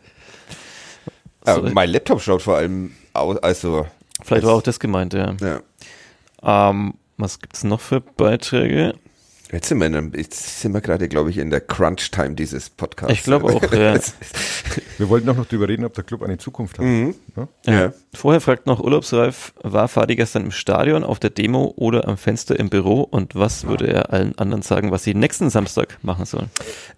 Ah, so, mein Laptop schaut vor allem aus, also, vielleicht war auch das gemeint, ja. ja. Ähm, was gibt's noch für Beiträge? Jetzt sind wir, in einem, jetzt sind wir gerade, glaube ich, in der Crunch-Time dieses Podcasts. Ich glaube auch, (laughs) ja. Wir wollten auch noch drüber reden, ob der Club eine Zukunft hat. Mhm. Ja? Ja. Vorher fragt noch Urlaubsreif, war Fadi gestern im Stadion, auf der Demo oder am Fenster im Büro und was würde er allen anderen sagen, was sie nächsten Samstag machen sollen?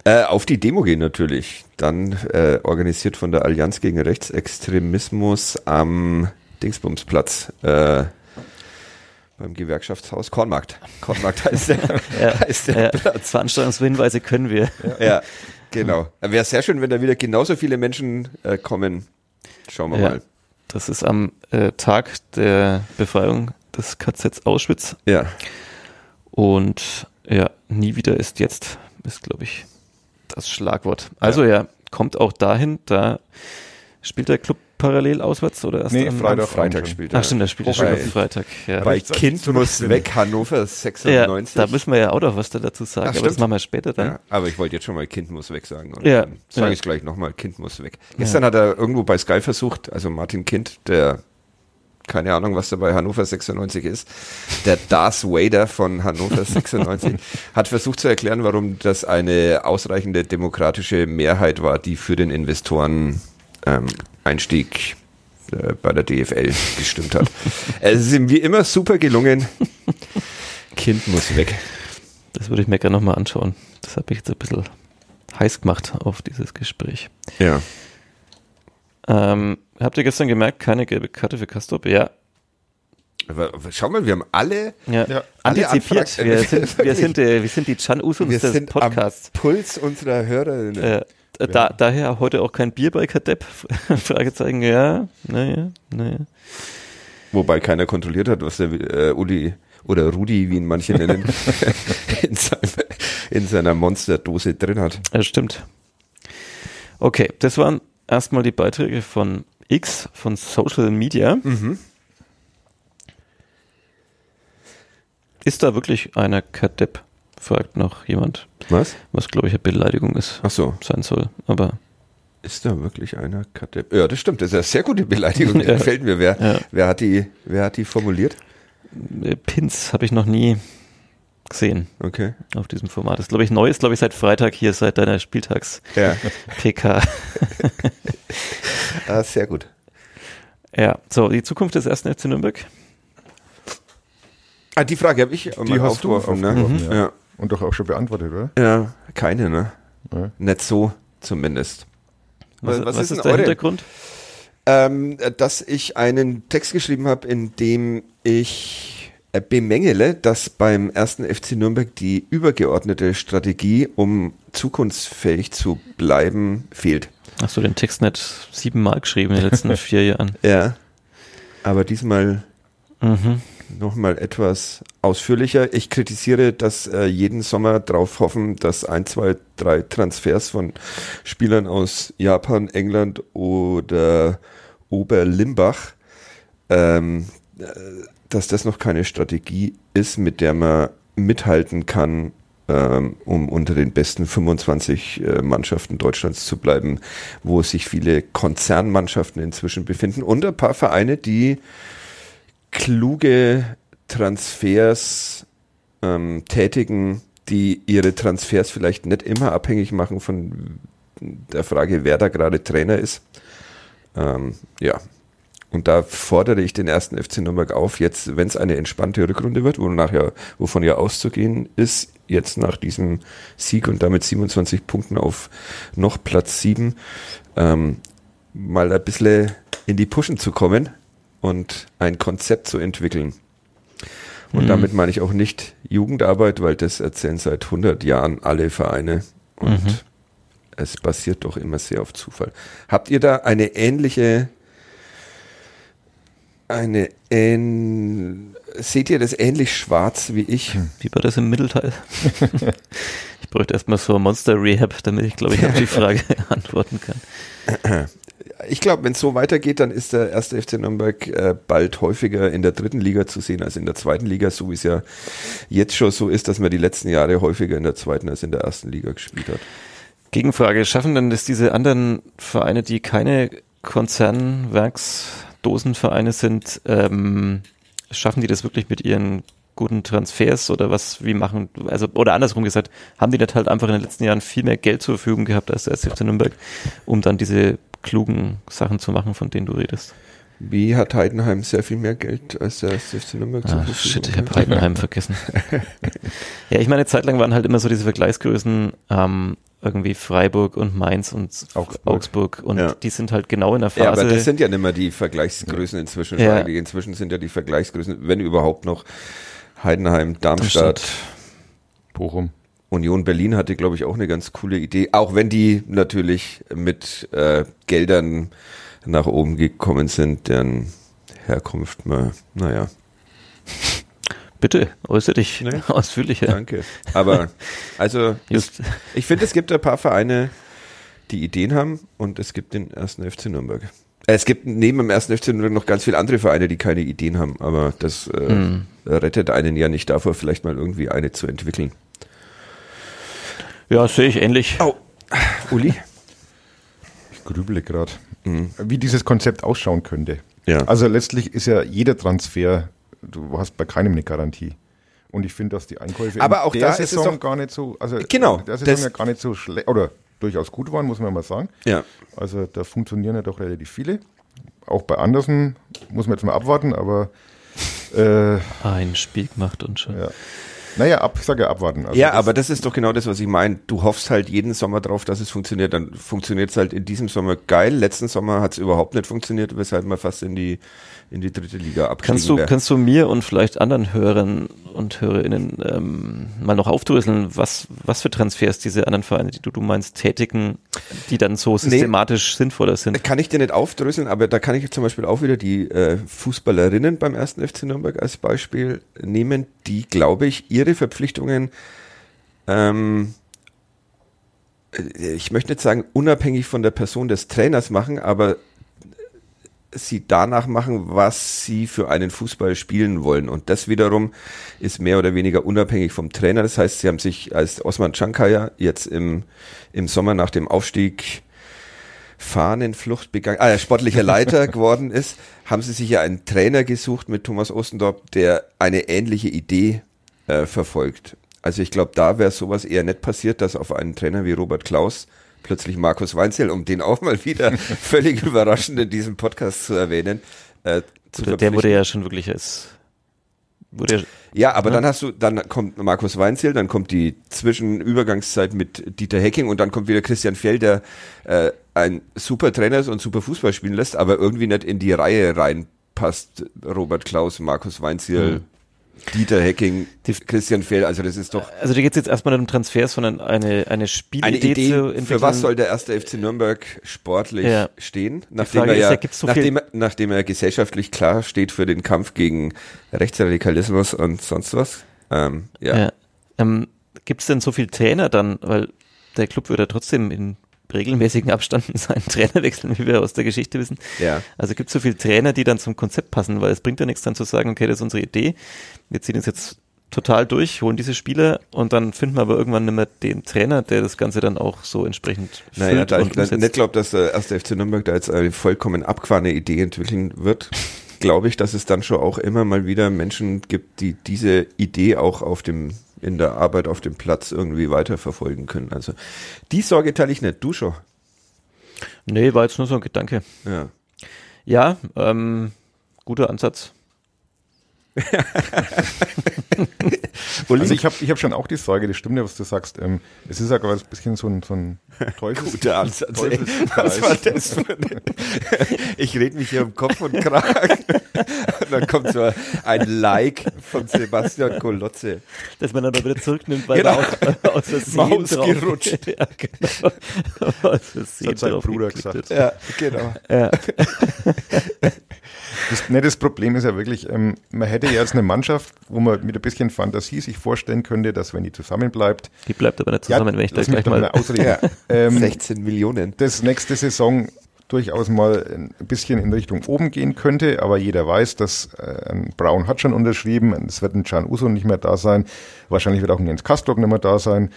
Äh, auf die Demo gehen natürlich. Dann äh, organisiert von der Allianz gegen Rechtsextremismus am Dingsbumsplatz. Äh, beim Gewerkschaftshaus Kornmarkt. Kornmarkt heißt der, (laughs) Ja, (laughs) heißt der ja, Platz. Veranstaltungshinweise können wir. Ja, (laughs) genau. Wäre sehr schön, wenn da wieder genauso viele Menschen äh, kommen. Schauen wir Ja. mal. Das ist am äh, Tag der Befreiung des KZ Auschwitz Ja. und ja, nie wieder ist jetzt, ist glaube ich das Schlagwort. Also ja. kommt auch dahin, da spielt der Club parallel auswärts oder erst Nee, am Freitag. Freitag spielt er. Ach stimmt, der spielt ja schon am Freitag. Ja. Bei Kind muss weg, Hannover (laughs) Ja, 96. da müssen wir ja auch noch was da dazu sagen, Ach, aber das machen wir später dann. Ja, aber ich wollte jetzt schon mal Kind muss weg sagen. Und Ja, sage ja. ich gleich nochmal, Kind muss weg. Gestern hat er irgendwo bei Sky versucht, also Martin Kind, der keine Ahnung, was da bei Hannover 96 ist, der Darth Vader von Hannover (laughs) 96, hat versucht zu erklären, warum das eine ausreichende demokratische Mehrheit war, die für den Investoren ähm, Einstieg äh, bei der DFL gestimmt hat. (laughs) es ist ihm wie immer super gelungen. Kind muss weg. Das würde ich mir gerne nochmal anschauen. Das habe ich jetzt ein bisschen heiß gemacht auf dieses Gespräch. Ja. Ähm, habt ihr gestern gemerkt, keine gelbe Karte für Kastrop? Ja, Aber, aber schau mal, wir haben alle ja. Ja. Alle antizipiert. Anfragen- Wir sind, wir (laughs) sind, wir sind die Chan Usums Wir des sind Podcasts. am Puls unserer Hörerinnen. Äh, da, daher heute auch kein Bier bei Kadepp? (laughs) Fragezeichen, ja, naja, naja. Wobei keiner kontrolliert hat, was der äh, Uli oder Rudi, wie ihn manche nennen, (laughs) (laughs) in, seinem, in seiner Monsterdose drin hat. Das stimmt. Okay, das waren erstmal die Beiträge von X, von Social Media. Mhm. Ist da wirklich einer Kadepp? Fragt noch jemand, Was? was glaube ich eine Beleidigung ist, Ach so, sein soll. Aber ist da wirklich einer Kadepp? Ja, das stimmt, das ist eine sehr gute Beleidigung, (laughs) Ja. gefällt mir. Wer, Ja. wer, hat die, wer hat die formuliert? äh, Pins habe ich noch nie gesehen Okay. auf diesem Format. Das ist, glaube ich, neu ist, glaube ich, seit Freitag hier, seit deiner Spieltags-PK. Ja, (laughs) (laughs) ah, sehr gut. ja, so, die Zukunft des ersten FC Nürnberg. Ah, die Frage habe ich Die hast du aufgeworfen, ne? ja. Ja. Und doch auch schon beantwortet, oder? ja, keine, ne? Ja. Nicht so zumindest. Was, Was- was, ist, ist denn der eure- Hintergrund? ähm, dass ich einen Text geschrieben habe, in dem ich äh, bemängele, dass beim ersten FC Nürnberg die übergeordnete Strategie, um zukunftsfähig zu bleiben, fehlt. Hast du den Text nicht siebenmal geschrieben in den letzten (laughs) vier Jahren? Ja. Aber diesmal Mhm. Nochmal etwas ausführlicher. Ich kritisiere, dass äh, jeden Sommer darauf hoffen, dass ein, zwei, drei Transfers von Spielern aus Japan, England oder Oberlimbach, ähm, äh, dass das noch keine Strategie ist, mit der man mithalten kann, ähm, um unter den besten 25 äh, Mannschaften Deutschlands zu bleiben, wo sich viele Konzernmannschaften inzwischen befinden und ein paar Vereine, die kluge Transfers ähm, tätigen, die ihre Transfers vielleicht nicht immer abhängig machen von der Frage, wer da gerade Trainer ist. Ähm, ja. Und da fordere ich den ersten FC Nürnberg auf, jetzt, wenn es eine entspannte Rückrunde wird, wonach ja, wovon ja auszugehen ist, jetzt nach diesem Sieg und damit 27 Punkten auf noch Platz 7 ähm, mal ein bisschen in die Pushen zu kommen und ein Konzept zu entwickeln. Und Mhm. damit meine ich auch nicht Jugendarbeit, weil das erzählen seit 100 Jahren alle Vereine und Mhm. es basiert doch immer sehr auf Zufall. Habt ihr da eine ähnliche, eine ähn, seht ihr das ähnlich schwarz wie ich? Wie war das im Mittelteil? (laughs) ich bräuchte erstmal so ein Monster Rehab, damit ich, glaube ich, auf die Frage (laughs) antworten kann. (laughs) Ich glaube, wenn es so weitergeht, dann ist der erste FC Nürnberg äh, bald häufiger in der dritten Liga zu sehen als in der zweiten Liga, so wie es ja jetzt schon so ist, dass man die letzten Jahre häufiger in der zweiten als in der ersten Liga gespielt hat. Gegenfrage, schaffen denn das diese anderen Vereine, die keine Konzernwerksdosenvereine sind, ähm, schaffen die das wirklich mit ihren guten Transfers oder was, wie machen, also, oder andersrum gesagt, haben die nicht halt einfach in den letzten Jahren viel mehr Geld zur Verfügung gehabt als der SFC Nürnberg, um dann diese klugen Sachen zu machen, von denen du redest? Wie hat Heidenheim sehr viel mehr Geld als der FC Nürnberg Ah, shit, ich habe Heidenheim vergessen. (laughs) ja, ich meine, eine Zeit lang waren halt immer so diese Vergleichsgrößen, ähm, irgendwie Freiburg und Mainz und Augsburg. Augsburg, und Ja. die sind halt genau in der Phase. Ja, aber das sind ja nicht mehr die Vergleichsgrößen inzwischen. Ja. Inzwischen sind ja die Vergleichsgrößen, wenn überhaupt noch Heidenheim, Darmstadt, Bochum. Union Berlin hatte, glaube ich, auch eine ganz coole Idee. Auch wenn die natürlich mit äh, Geldern nach oben gekommen sind, deren Herkunft man, naja, (laughs) Bitte, äußere dich Nee. (laughs) ausführlicher. danke. Aber also (laughs) Just, ich finde, es gibt ein paar Vereine, die Ideen haben und es gibt den ersten FC Nürnberg. Äh, Es gibt neben dem ersten FC Nürnberg noch ganz viele andere Vereine, die keine Ideen haben, aber das äh, Hm. rettet einen ja nicht davor, vielleicht mal irgendwie eine zu entwickeln. Ja, sehe ich ähnlich. Oh, Uli? Ich grübele gerade, Mhm. wie dieses Konzept ausschauen könnte. Ja. Also letztlich ist ja jeder Transfer, du hast bei keinem eine Garantie. Und ich finde, dass die Einkäufe Aber in auch der da ist es Saison doch- gar nicht so, also Genau, der Saison das- ja gar nicht so schlecht, oder durchaus gut waren, muss man mal sagen. ja. Also da funktionieren ja doch relativ viele. Auch bei Andersen muss man jetzt mal abwarten, aber äh, Ein Spiel gemacht und schon. ja. Naja, ab, ich sage ja abwarten. Also ja, das- aber das ist doch genau das, was ich meine. Du hoffst halt jeden Sommer drauf, dass es funktioniert. Dann funktioniert es halt in diesem Sommer geil. Letzten Sommer hat es überhaupt nicht funktioniert, weshalb man fast in die, in die dritte Liga abgestiegen Kannst du, wäre. kannst du mir und vielleicht anderen Hörern und Hörerinnen ähm, mal noch aufdröseln, was, was für Transfers diese anderen Vereine, die du, du meinst, tätigen, die dann so systematisch sinnvoller sind? Kann ich dir nicht aufdröseln, aber da kann ich zum Beispiel auch wieder die äh, Fußballerinnen beim ersten FC Nürnberg als Beispiel nehmen, die, glaube ich, ihre Verpflichtungen, ähm, äh, ich möchte nicht sagen unabhängig von der Person des Trainers machen, aber sie danach machen, was sie für einen Fußball spielen wollen. Und das wiederum ist mehr oder weniger unabhängig vom Trainer. Das heißt, sie haben sich als Osman Chankaya jetzt im, im Sommer nach dem Aufstieg Fahnenflucht begangen, ah, sportlicher (laughs) Leiter geworden ist, haben sie sich ja einen Trainer gesucht mit Thomas Ostendorp, der eine ähnliche Idee äh, verfolgt. Also ich glaube, da wäre sowas eher nicht passiert, dass auf einen Trainer wie Robert Klaus plötzlich Markus Weinzel, um den auch mal wieder (laughs) völlig überraschend in diesem Podcast zu erwähnen, äh, zu Der, wurde ja schon wirklich als wurde ja, Ja, aber Ja. dann hast du, dann kommt Markus Weinzel, dann kommt die Zwischenübergangszeit mit Dieter Hecking und dann kommt wieder Christian Fjell, der äh, ein super Trainer ist und super Fußball spielen lässt, aber irgendwie nicht in die Reihe reinpasst. Robert Klaus, Markus Weinzel, Dieter Hecking, Die- Christian Fjell, also das ist doch Also da geht es jetzt erstmal um Transfers, sondern eine, eine eine Spielidee Idee, zu entwickeln. für was soll der erste FC Nürnberg sportlich Ja. stehen, nachdem er ist ja, gibt's so nachdem, nachdem er gesellschaftlich klar steht für den Kampf gegen Rechtsradikalismus und sonst was. Ähm, ja. Ja. Ähm, Gibt es denn so viel Trainer dann, weil der Club würde ja trotzdem in regelmäßigen Abständen seinen (laughs) Trainer wechseln, wie wir aus der Geschichte wissen. Ja. Also gibt es so viele Trainer, die dann zum Konzept passen, weil es bringt ja nichts dann zu sagen, okay, das ist unsere Idee, wir ziehen es jetzt total durch, holen diese Spieler und dann finden wir aber irgendwann nicht mehr den Trainer, der das Ganze dann auch so entsprechend Naja, füllt da ich umsetzt. nicht glaube, dass der erste FC Nürnberg da jetzt eine vollkommen abgefahrene Idee entwickeln wird, (laughs) glaube ich, dass es dann schon auch immer mal wieder Menschen gibt, die diese Idee auch auf dem in der Arbeit auf dem Platz irgendwie weiterverfolgen können. Also die Sorge teile ich nicht. Du schon. Nee, war jetzt nur so ein Gedanke. Ja. Ja, ähm, guter Ansatz. (laughs) also ich habe ich hab schon auch die Sorge, das stimmt ja, was du sagst. Ähm, es ist ja gerade ein bisschen so ein, so ein Teufels Guter Ansatz. Ey. Was war das für eine Ich rede mich hier im Kopf und Kragen. und dann kommt so ein Like von Sebastian Kolotze. Dass man dann wieder zurücknimmt, weil genau. er aus Versehen Maus drauf gerutscht. (laughs) ja, genau. aus Versehen das hat sein Bruder gesagt. Ja, genau. Ja. Das, ne, das Problem ist ja wirklich, ähm, man hätte ja jetzt eine Mannschaft, wo man mit ein bisschen Fantasie sich vorstellen könnte, dass wenn die zusammenbleibt. Die bleibt aber nicht zusammen, ja, wenn ich das gleich mal. mal ja, ähm, 16 Millionen. Das nächste Saison durchaus mal ein bisschen in Richtung oben gehen könnte, aber jeder weiß, dass äh, Brown hat schon unterschrieben, es wird ein Can Uso nicht mehr da sein, wahrscheinlich wird auch ein Jens Kastorp nicht mehr da sein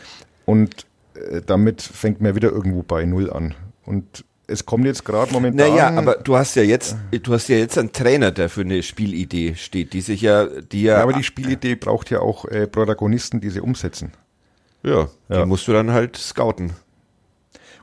und äh, damit fängt man wieder irgendwo bei Null an. Und es kommt jetzt gerade momentan. Naja, aber du hast ja jetzt, du hast ja jetzt einen Trainer, der für eine Spielidee steht, die sich ja, die ja. ja aber die Spielidee braucht ja auch äh, Protagonisten, die sie umsetzen. Ja, ja, die musst du dann halt scouten.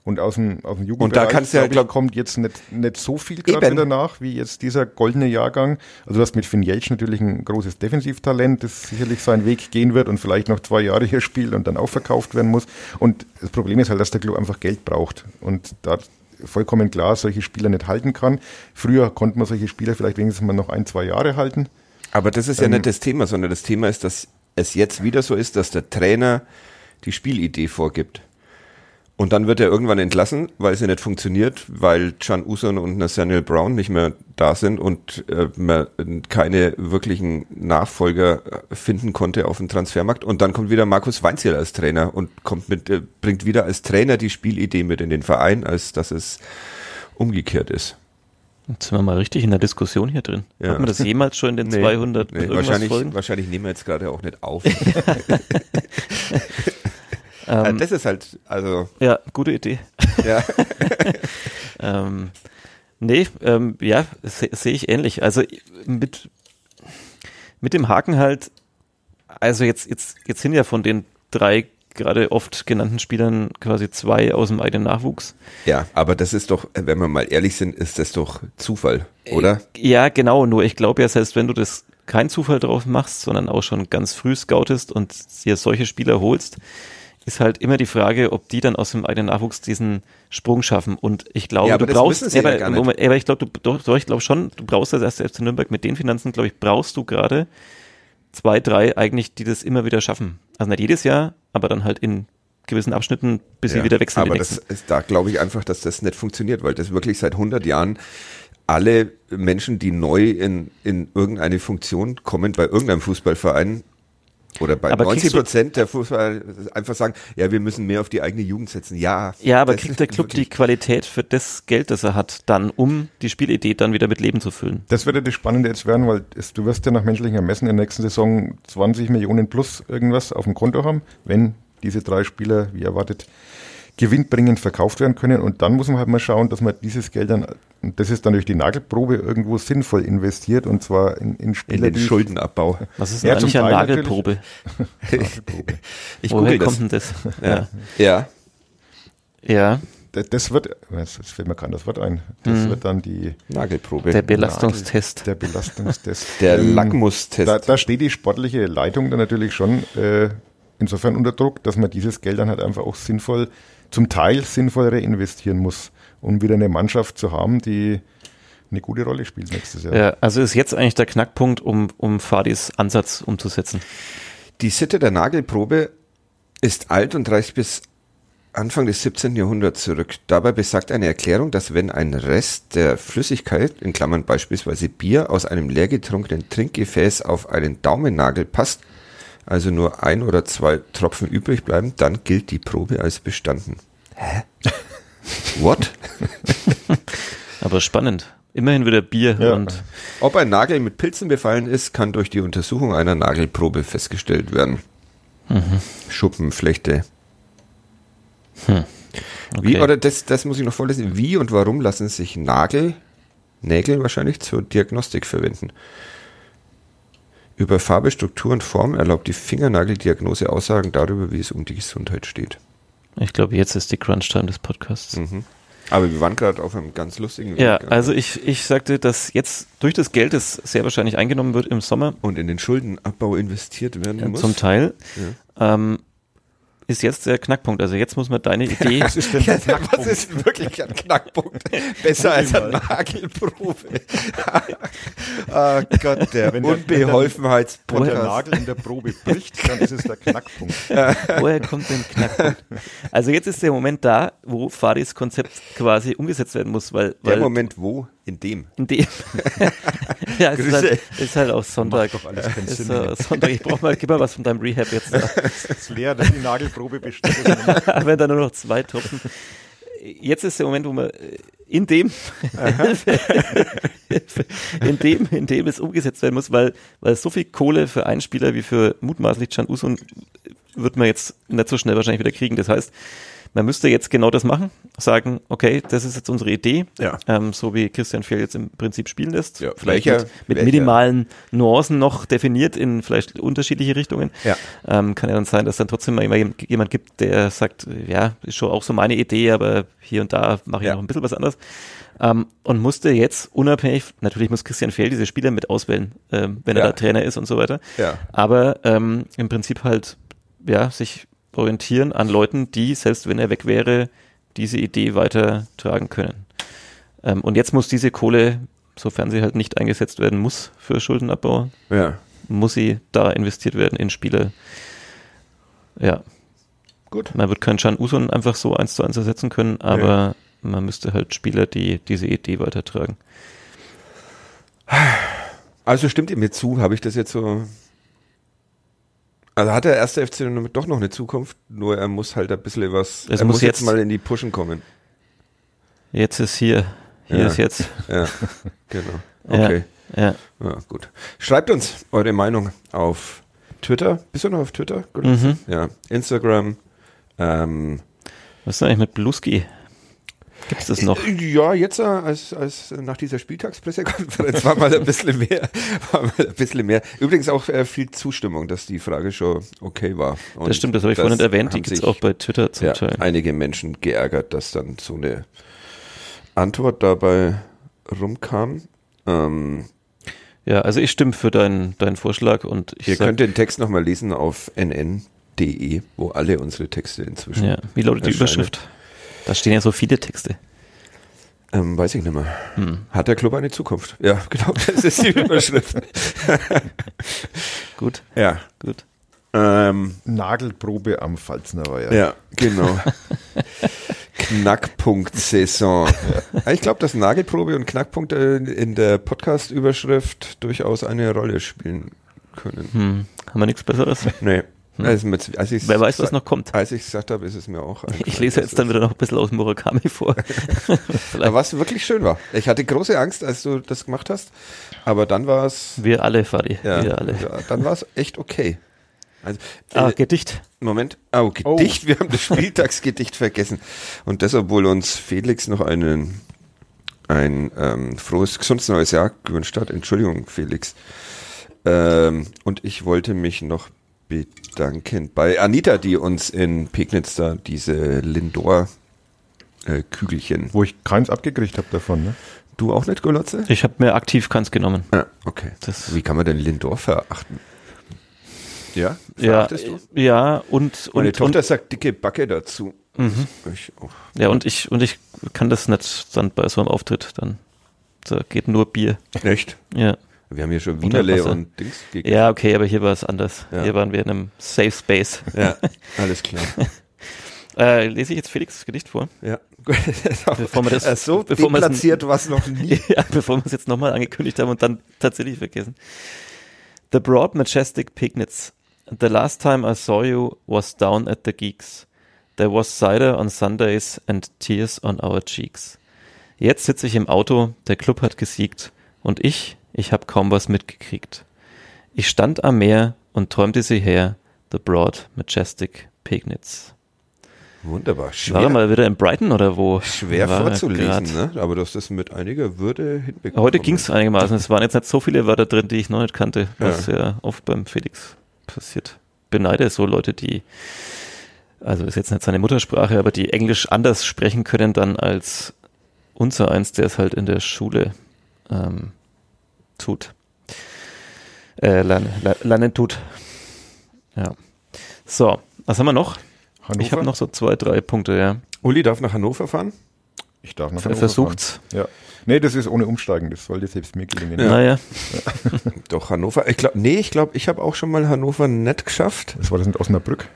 Und aus dem, aus dem Jugendbereich und da kannst ja, glaub, kommt jetzt nicht, nicht so viel gerade wieder nach, wie jetzt dieser goldene Jahrgang. Also du hast mit Finn Yates natürlich ein großes Defensivtalent, das sicherlich seinen Weg gehen wird und vielleicht noch zwei Jahre hier spielt und dann auch verkauft werden muss. Und das Problem ist halt, dass der Club einfach Geld braucht. Und da vollkommen klar solche Spieler nicht halten kann. Früher konnte man solche Spieler vielleicht wenigstens mal noch ein, zwei Jahre halten. Aber das ist ja ähm, nicht das Thema, sondern das Thema ist, dass es jetzt wieder so ist, dass der Trainer die Spielidee vorgibt. Und dann wird er irgendwann entlassen, weil sie nicht funktioniert, weil Can Uson und Nathaniel Brown nicht mehr da sind und äh, man keine wirklichen Nachfolger äh, finden konnte auf dem Transfermarkt. Und dann kommt wieder Markus Weinziel als Trainer und kommt mit, äh, bringt wieder als Trainer die Spielidee mit in den Verein, als dass es umgekehrt ist. Jetzt sind wir mal richtig in der Diskussion hier drin. Ja. Hat man das jemals schon in den (laughs) nee, 200 nee, wahrscheinlich, Folgen? wahrscheinlich nehmen wir jetzt gerade auch nicht auf. (laughs) (laughs) Ähm, das ist halt, also. Ja, gute Idee. (laughs) Ja. (laughs) ähm, nee, ähm, ja, sehe seh ich ähnlich. Also mit, mit dem Haken halt, also jetzt, jetzt, jetzt sind ja von den drei gerade oft genannten Spielern quasi zwei aus dem eigenen Nachwuchs. Ja, aber das ist doch, wenn wir mal ehrlich sind, ist das doch Zufall, oder? Ja, genau, nur ich glaube ja, selbst wenn du das kein Zufall drauf machst, sondern auch schon ganz früh scoutest und dir solche Spieler holst, ist halt immer die Frage, ob die dann aus dem eigenen Nachwuchs diesen Sprung schaffen. Und ich glaube, ja, du brauchst, ja, aber, Moment, aber, ich glaube, du, doch, doch, ich glaube schon, du brauchst das erste FC Nürnberg mit den Finanzen, glaube ich, brauchst du gerade zwei, drei eigentlich, die das immer wieder schaffen. Also nicht jedes Jahr, aber dann halt in gewissen Abschnitten, bis ja, sie wieder wechseln. Aber das ist, da glaube ich einfach, dass das nicht funktioniert, weil das wirklich seit 100 Jahren alle Menschen, die neu in, in irgendeine Funktion kommen bei irgendeinem Fußballverein, oder bei aber 90 Prozent der Fußball einfach sagen, ja, wir müssen mehr auf die eigene Jugend setzen. Ja. Ja, aber kriegt der Club die Qualität für das Geld, das er hat, dann, um die Spielidee dann wieder mit Leben zu füllen? Das wird ja das Spannende jetzt werden, weil es, du wirst ja nach menschlichen Ermessen in der nächsten Saison 20 Millionen plus irgendwas auf dem Konto haben, wenn diese drei Spieler, wie erwartet, gewinnbringend verkauft werden können. Und dann muss man halt mal schauen, dass man dieses Geld dann, das ist dann durch die Nagelprobe irgendwo sinnvoll investiert und zwar in, in Spieler. In den Schuldenabbau. Was ist denn ja, eigentlich eine Nagelprobe? (laughs) Nagelprobe. Ich Woher kommt denn das? Ja. ja. Ja. Das, das wird, das fällt mir kein das Wort ein. Das hm. wird dann die Nagelprobe. Der Belastungstest. Nagel, der Belastungstest. der ähm, Lackmustest. Da, da steht die sportliche Leitung dann natürlich schon äh, insofern unter Druck, dass man dieses Geld dann halt einfach auch sinnvoll zum Teil sinnvoll reinvestieren muss, um wieder eine Mannschaft zu haben, die eine gute Rolle spielt nächstes Jahr. Ja, also ist jetzt eigentlich der Knackpunkt, um, um Fadis Ansatz umzusetzen. Die Sitte der Nagelprobe ist alt und reicht bis Anfang des 17. Jahrhunderts zurück. Dabei besagt eine Erklärung, dass wenn ein Rest der Flüssigkeit, in Klammern beispielsweise Bier, aus einem leergetrunkenen Trinkgefäß auf einen Daumennagel passt, also nur ein oder zwei Tropfen übrig bleiben, dann gilt die Probe als bestanden. Hä? (laughs) What? Aber spannend. Immerhin wieder Bier ja. und. Ob ein Nagel mit Pilzen befallen ist, kann durch die Untersuchung einer Nagelprobe festgestellt werden. Mhm. Schuppenflechte. Hm. Okay. Wie, oder das, das muss ich noch vorlesen. Wie und warum lassen sich Nagel, Nägel wahrscheinlich zur Diagnostik verwenden? Über Farbe, Struktur und Form erlaubt die Fingernageldiagnose Aussagen darüber, wie es um die Gesundheit steht. Ich glaube, jetzt ist die Crunch-Time des Podcasts. Mhm. Aber wir waren gerade auf einem ganz lustigen Weg. Ja, also ich, ich sagte, dass jetzt durch das Geld, das sehr wahrscheinlich eingenommen wird im Sommer, Und in den Schuldenabbau investiert werden äh, muss. zum Teil, ähm, ist jetzt der Knackpunkt. Also jetzt muss man deine (laughs) Idee, Was ist denn Ja, der (laughs) Knackpunkt? was ist wirklich ein Knackpunkt? Besser als eine Nagelprobe. oh (laughs) Gott, der Wenn der- Wenn der. Nagel in der Probe bricht, dann ist es der Knackpunkt. woher kommt denn Knackpunkt? Also jetzt ist der Moment da, wo Fadis Konzept quasi umgesetzt werden muss, weil, Der weil Moment wo? In dem. in dem (laughs) ja, es ist halt, ist halt auch Sonntag. Macht doch alles keinen Sinn äh. Sonntag, ich brauch mal, gib mal was von deinem Rehab jetzt. Da. (laughs) Ist leer, dass die Nagelprobe besteht. (laughs) wenn da nur noch zwei Tropfen. Jetzt ist der Moment, wo man äh, in dem, in dem, in dem es umgesetzt werden muss, weil, weil so viel Kohle für einen Spieler wie für mutmaßlich Can Usun wird man jetzt nicht so schnell wahrscheinlich wieder kriegen. Das heißt, man müsste jetzt genau das machen, sagen, okay, das ist jetzt unsere Idee, Ja. ähm, so wie Christian Fehl jetzt im Prinzip spielen lässt. Ja, vielleicht welcher- mit, mit minimalen Nuancen noch definiert in vielleicht unterschiedliche Richtungen. Ja. Ähm, kann ja dann sein, dass dann trotzdem mal jemand, jemand gibt, der sagt, ja, ist schon auch so meine Idee, aber hier und da mache ich noch ein bisschen was anderes. Ähm, und musste jetzt unabhängig, natürlich muss Christian Fehl diese Spieler mit auswählen, ähm, wenn er Ja. da Trainer ist und so weiter. Ja. Aber ähm, im Prinzip halt, ja, sich orientieren an Leuten, die, selbst wenn er weg wäre, diese Idee weitertragen können. Ähm, und jetzt muss diese Kohle, sofern sie halt nicht eingesetzt werden muss für Schuldenabbau, Ja. muss sie da investiert werden in Spieler. Ja. Gut. Man wird keinen Can Usun einfach so eins zu eins ersetzen können, aber man müsste halt Spieler, die diese Idee weitertragen. Also stimmt ihr mir zu? Habe ich das jetzt so. Also hat der erste FC doch noch eine Zukunft, nur er muss halt ein bisschen was. Es er muss muss jetzt jetzt- mal in die Pushen kommen. Jetzt ist hier, hier Ja. ist jetzt. Ja, (laughs) genau. Okay. Ja. Ja, gut. Schreibt uns eure Meinung auf Twitter. Bist du noch auf Twitter? Mhm. Ja. Instagram. Ähm, Was ist denn eigentlich mit Bluski? Gibt es das noch? Ja, jetzt äh, als, als nach dieser Spieltagspressekonferenz war mal ein bisschen mehr, war mal ein bisschen mehr. Übrigens auch äh, viel Zustimmung, dass die Frage schon okay war. Und Das stimmt, das habe ich vorhin erwähnt. Die gibt es auch bei Twitter zum ja, Teil. einige Menschen geärgert, dass dann so eine Antwort dabei rumkam. Ähm, Ja, also ich stimme für deinen, deinen Vorschlag und ich ihr könnt den Text nochmal lesen auf nn.de, wo alle unsere Texte inzwischen. ja, wie lautet die erscheinen. Überschrift? Da stehen ja so viele Texte. Ähm, weiß ich nicht mehr. Hm. Hat der Club eine Zukunft? Ja, (laughs) genau, das ist die Überschrift. (laughs) Gut, ja. gut. Ähm, Nagelprobe am Pfalzner Weiher. ja, genau. (laughs) Knackpunkt-Saison. Ja, Ich glaube, dass Nagelprobe und Knackpunkte in der Podcast-Überschrift durchaus eine Rolle spielen können. Hm. Haben wir nichts Besseres? Nee. Also mit, als ich's Wer weiß, was noch kommt. Als ich es gesagt habe, ist es mir auch Ich lese jetzt dann wieder noch ein bisschen aus Murakami vor. (laughs) Was wirklich schön war. Ich hatte große Angst, als du das gemacht hast, aber dann war es, wir alle, Fadi. ja, Wir alle. ja, dann war es echt okay. Also, Ah, äh, Gedicht. Moment. Oh, Gedicht. Wir haben das Spieltagsgedicht vergessen. Und das, obwohl uns Felix noch einen, ein ähm, frohes, gesundes neues Jahr gewünscht hat. Entschuldigung, Felix. Ähm, und ich wollte mich noch bedanken bei Anita, die uns in Pegnitz da diese Lindor äh. Wo ich keins abgekriegt habe davon. Ne? Du auch nicht, Golotze? Ich habe mir aktiv keins genommen. Ah, okay. Das- Wie kann man denn Lindor verachten? Ja? Ja, Verachtest du? ja, und, Meine und, Tochter und sagt dicke Backe dazu. Mhm. Ich auch. ja, und ich, und ich kann das nicht dann bei so einem Auftritt dann. Da geht nur Bier. Echt? Ja. Wir haben hier schon Wienerle und Dings gegen. Ja, okay, aber hier war es anders. Ja. Hier waren wir in einem Safe Space. ja, (laughs) alles klar. Äh, lese ich jetzt Felix Gedicht vor? Ja. (laughs) Bevor wir das- Äh, so bevor deplatziert war es noch nie. (laughs) ja, bevor wir es jetzt nochmal angekündigt haben und dann tatsächlich vergessen. The broad majestic Pignets. The last time I saw you was down at the Geeks. There was cider on Sundays and tears on our cheeks. Jetzt sitze ich im Auto, der Club hat gesiegt und ich, ich hab kaum was mitgekriegt. Ich stand am Meer und träumte sie her, the broad majestic Pignets. Wunderbar. War er Schwer, mal wieder in Brighton oder wo? schwer er vorzulesen, grad? ne? aber du hast das mit einiger Würde hinbekommen. Heute ging es einigermaßen. Es waren jetzt nicht so viele Wörter drin, die ich noch nicht kannte, was ja, oft beim Felix passiert. Beneide so Leute, die also ist jetzt nicht seine Muttersprache, aber die Englisch anders sprechen können dann als unser eins, der es halt in der Schule ähm, tut. Äh, lernen, lernen tut. Ja. So, was haben wir noch? Hannover? Ich habe noch so zwei, drei Punkte, ja. Uli darf nach Hannover fahren? Ich darf nach Hannover Versucht's. Fahren. Ja. Nee, das ist ohne Umsteigen, das sollte selbst mir gelingen. Ja. Naja. Ja. (laughs) Doch, Hannover. Ich glaube, nee, ich glaube, ich habe auch schon mal Hannover nett geschafft. Was war das in Osnabrück?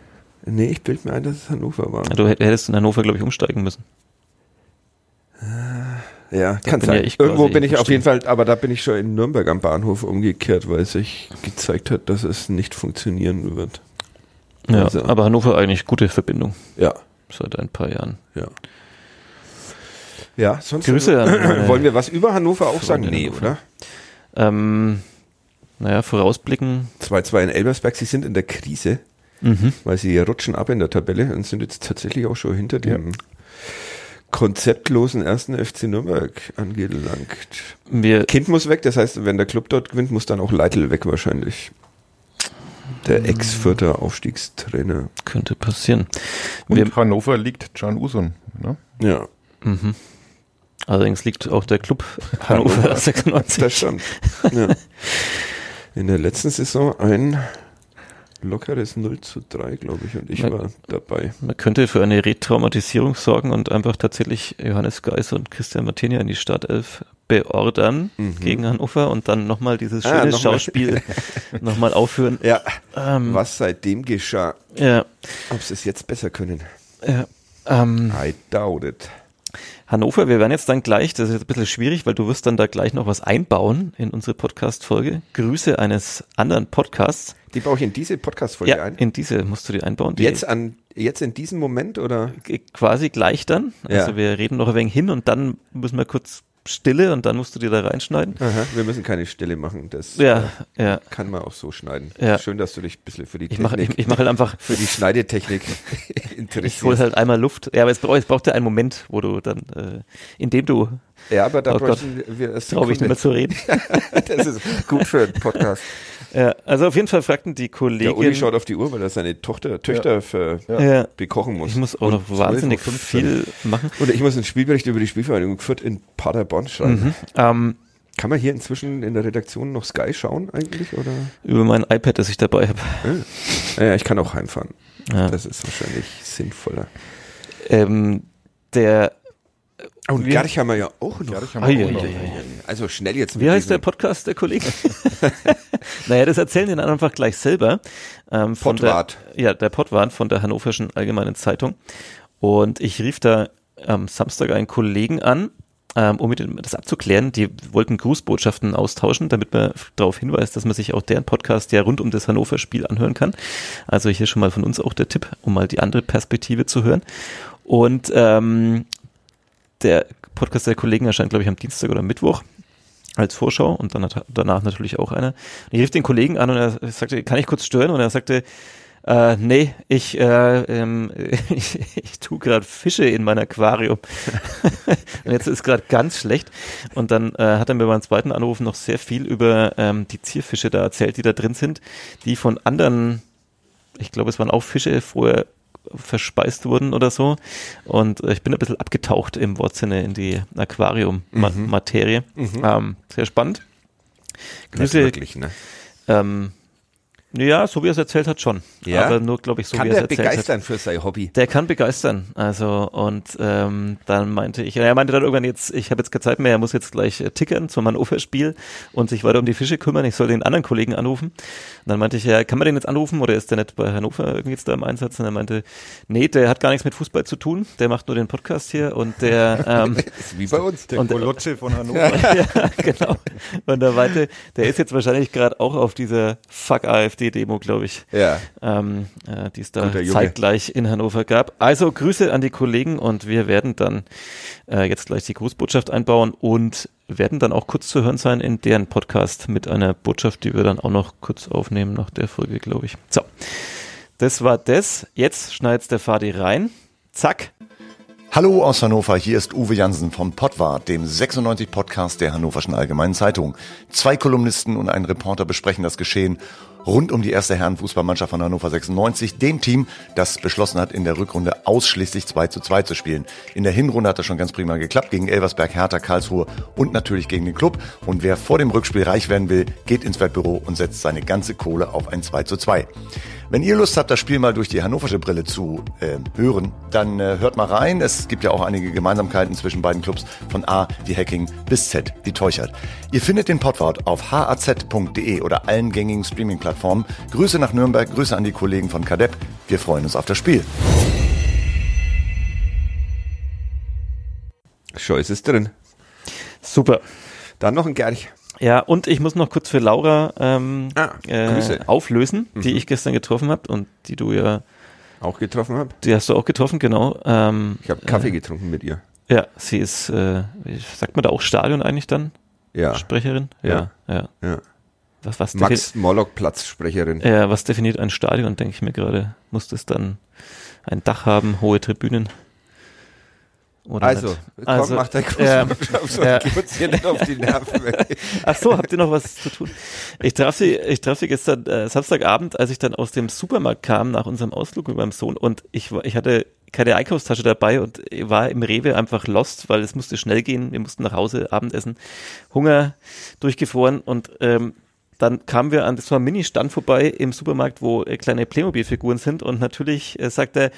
Nee, ich bild mir ein, dass es Hannover war. Du hättest in Hannover, glaube ich, umsteigen müssen. Ja, kann sein. Ja Irgendwo bin ich auf jeden Fall, aber da bin ich schon in Nürnberg am Bahnhof umgekehrt, weil sich gezeigt hat, dass es nicht funktionieren wird. Ja, also, aber Hannover eigentlich gute Verbindung. Ja. Seit ein paar Jahren. Ja. Ja, sonst Grüße an, (coughs) wollen wir was über Hannover auch sagen? Nee, oder? Ähm, naja, vorausblicken. 2-2 in Elbersberg, sie sind in der Krise, mhm. weil sie rutschen ab in der Tabelle und sind jetzt tatsächlich auch schon hinter dem ja. Konzeptlosen ersten FC Nürnberg angelangt. Wir kind muss weg, das heißt, wenn der Club dort gewinnt, muss dann auch Leitl weg wahrscheinlich. Der ex-vierter Aufstiegstrainer. Könnte passieren. Und Wir, Hannover liegt Can Usun, ne? Ja. Mhm. Allerdings liegt auch der Club (laughs) Hannover 96. Das stimmt. Ja. In der letzten Saison ein lockeres 0 zu 3, glaube ich, und ich man, war dabei. Man könnte für eine Retraumatisierung sorgen und einfach tatsächlich Johannes Geis und Christian Martinia in die Startelf beordern mhm. gegen Hannover und dann nochmal dieses ah, schöne ah, noch Schauspiel (laughs) nochmal aufführen. Ja. Ähm, Was seitdem geschah. Ja. Ob sie es jetzt besser können. Ja. Ähm, I doubt it. Hannover, wir werden jetzt dann gleich, das ist jetzt ein bisschen schwierig, weil du wirst dann da gleich noch was einbauen in unsere Podcast-Folge. Grüße eines anderen Podcasts. Die baue ich in diese Podcast-Folge ja, ein? in diese musst du die einbauen. Die jetzt an, jetzt in diesem Moment oder? Quasi gleich dann. Also ja. wir reden noch ein wenig hin und dann müssen wir kurz Stille und dann musst du dir da reinschneiden. Aha, wir müssen keine Stille machen. Das ja, äh, ja. kann man auch so schneiden. Ja. Schön, dass du dich ein bisschen für die ich Technik, mach, ich, ich mache halt einfach (laughs) für die Schneidetechnik (laughs) interessierst. Ich hole halt einmal Luft. Ja, aber es, es braucht ja einen Moment, wo du dann, äh, in dem du ja, aber da oh bräuchten wir es. Traue ich nicht mehr zu reden. (laughs) das ist gut für einen Podcast. Ja, also auf jeden Fall fragten die Kollegen. Der Uli schaut auf die Uhr, weil er seine Tochter, Töchter ja. für ja. bekochen muss. Ich muss auch noch wahnsinnig viel machen. Oder ich muss einen Spielbericht über die Spielvereinigung Fürth in Paderborn schreiben. Mhm. Ähm, Kann man hier inzwischen in der Redaktion noch Sky schauen eigentlich? Oder? Über mein iPad, das ich dabei habe. Ja. ja, ich kann auch heimfahren. Das ist wahrscheinlich sinnvoller. Ähm, der und wir, Gerch haben wir ja auch noch. Gerch haben wir auch noch. Also schnell jetzt. Wie heißt der Podcast der Kollege? (laughs) naja, das erzählen dann einfach gleich selber. Ähm, von Pottwart. Der, ja, der Pottwart von der Hannoverschen Allgemeinen Zeitung. Und ich rief da am Samstag einen Kollegen an, ähm, um mit dem, das abzuklären. Die wollten Grußbotschaften austauschen, damit man darauf hinweist, dass man sich auch deren Podcast ja rund um das Hannover-Spiel anhören kann. Also hier schon mal von uns auch der Tipp, um mal die andere Perspektive zu hören. Und ähm, der Podcast der Kollegen erscheint, glaube ich, am Dienstag oder Mittwoch als Vorschau und dann hat, danach natürlich auch einer. Ich rief den Kollegen an und er sagte, kann ich kurz stören? Und er sagte, äh, nee, ich, äh, ähm, (laughs) ich, ich tue gerade Fische in mein Aquarium. (laughs) und jetzt ist gerade ganz schlecht. Und dann äh, hat er mir beim zweiten Anruf noch sehr viel über ähm, die Zierfische da erzählt, die da drin sind, die von anderen, ich glaube, es waren auch Fische vorher verspeist wurden oder so. Und äh, ich bin ein bisschen abgetaucht im Wortsinne in die Aquarium-Materie. Mhm. mhm. Ähm, sehr spannend. Grüße. Wirklich, ne? Ähm, ja, so wie er es erzählt hat, schon. Ja. Aber nur, glaube ich, so kann wie er es erzählt hat. Kann der begeistern für sein Hobby? Der kann begeistern. Also, und ähm, dann meinte ich, er meinte dann irgendwann jetzt, ich habe jetzt keine Zeit mehr, er muss jetzt gleich äh, tickern zum Hannover-Spiel und sich weiter um die Fische kümmern. Ich soll den anderen Kollegen anrufen. Und dann meinte ich, ja, kann man den jetzt anrufen oder ist der nicht bei Hannover irgendwie jetzt da im Einsatz? Und er meinte, nee, der hat gar nichts mit Fußball zu tun. Der macht nur den Podcast hier und der ähm, (laughs) ist wie bei uns, der und, Kolotsche von (laughs) Hannover. ja, genau. Und der meinte, der ist jetzt wahrscheinlich gerade auch auf dieser Fuck-AfD-Demo, glaube ich ja. ähm, äh, die es da zeitgleich in Hannover gab. Also Grüße an die Kollegen und wir werden dann äh, jetzt gleich die Grußbotschaft einbauen und werden dann auch kurz zu hören sein in deren Podcast mit einer Botschaft, die wir dann auch noch kurz aufnehmen nach der Folge, glaube ich. So, das war das. Jetzt schneidet der Fadi rein. Zack. Hallo aus Hannover, hier ist Uwe Jansen vom Pottwart, dem 96 Podcast der Hannoverschen Allgemeinen Zeitung. Zwei Kolumnisten und ein Reporter besprechen das Geschehen rund um die erste Herrenfußballmannschaft von Hannover 96, dem Team, das beschlossen hat, in der Rückrunde ausschließlich 2 zu 2 zu spielen. In der Hinrunde hat das schon ganz prima geklappt, gegen Elversberg, Hertha, Karlsruhe und natürlich gegen den Club. Und wer vor dem Rückspiel reich werden will, geht ins Wettbüro und setzt seine ganze Kohle auf ein 2 zu 2. Wenn ihr Lust habt, das Spiel mal durch die hannoversche Brille zu äh, hören, dann äh, hört mal rein. Es gibt ja auch einige Gemeinsamkeiten zwischen beiden Clubs, von A wie Hacking bis Z wie Teuchert. Ihr findet den Podwort auf haz.de oder allen gängigen Streaming-Plattformen. Grüße nach Nürnberg, Grüße an die Kollegen von Kadepp. Wir freuen uns auf das Spiel. Scheiß ist drin. Super. Dann noch ein Gerch. Ja, und ich muss noch kurz für Laura ähm, Ah, äh, auflösen, die Mhm. ich gestern getroffen habe und die du ja, Auch getroffen habe. die hast du auch getroffen, genau. Ähm, Ich habe Kaffee getrunken mit ihr. ja, sie ist, äh, wie sagt man da auch Stadion eigentlich dann? Ja. Sprecherin? Ja. ja. ja. Was, was, Max Morlock, Platzsprecherin. ja, was definiert ein Stadion, denke ich mir gerade. Muss das dann ein Dach haben, hohe Tribünen? Oder Also, komm, Also, mach dein Gruß. ja, so, ja. (laughs) Geh uns hier nicht auf die Nerven. Ach so, habt ihr noch was zu tun? Ich traf sie, ich traf sie gestern äh, Samstagabend, als ich dann aus dem Supermarkt kam nach unserem Ausflug mit meinem Sohn und ich, ich hatte keine Einkaufstasche dabei und war im Rewe einfach lost, weil es musste schnell gehen. Wir mussten nach Hause Abendessen, Hunger durchgefroren und ähm, dann kamen wir an so einem Mini-Stand vorbei im Supermarkt, wo äh, kleine Playmobil-Figuren sind und natürlich äh, sagt er,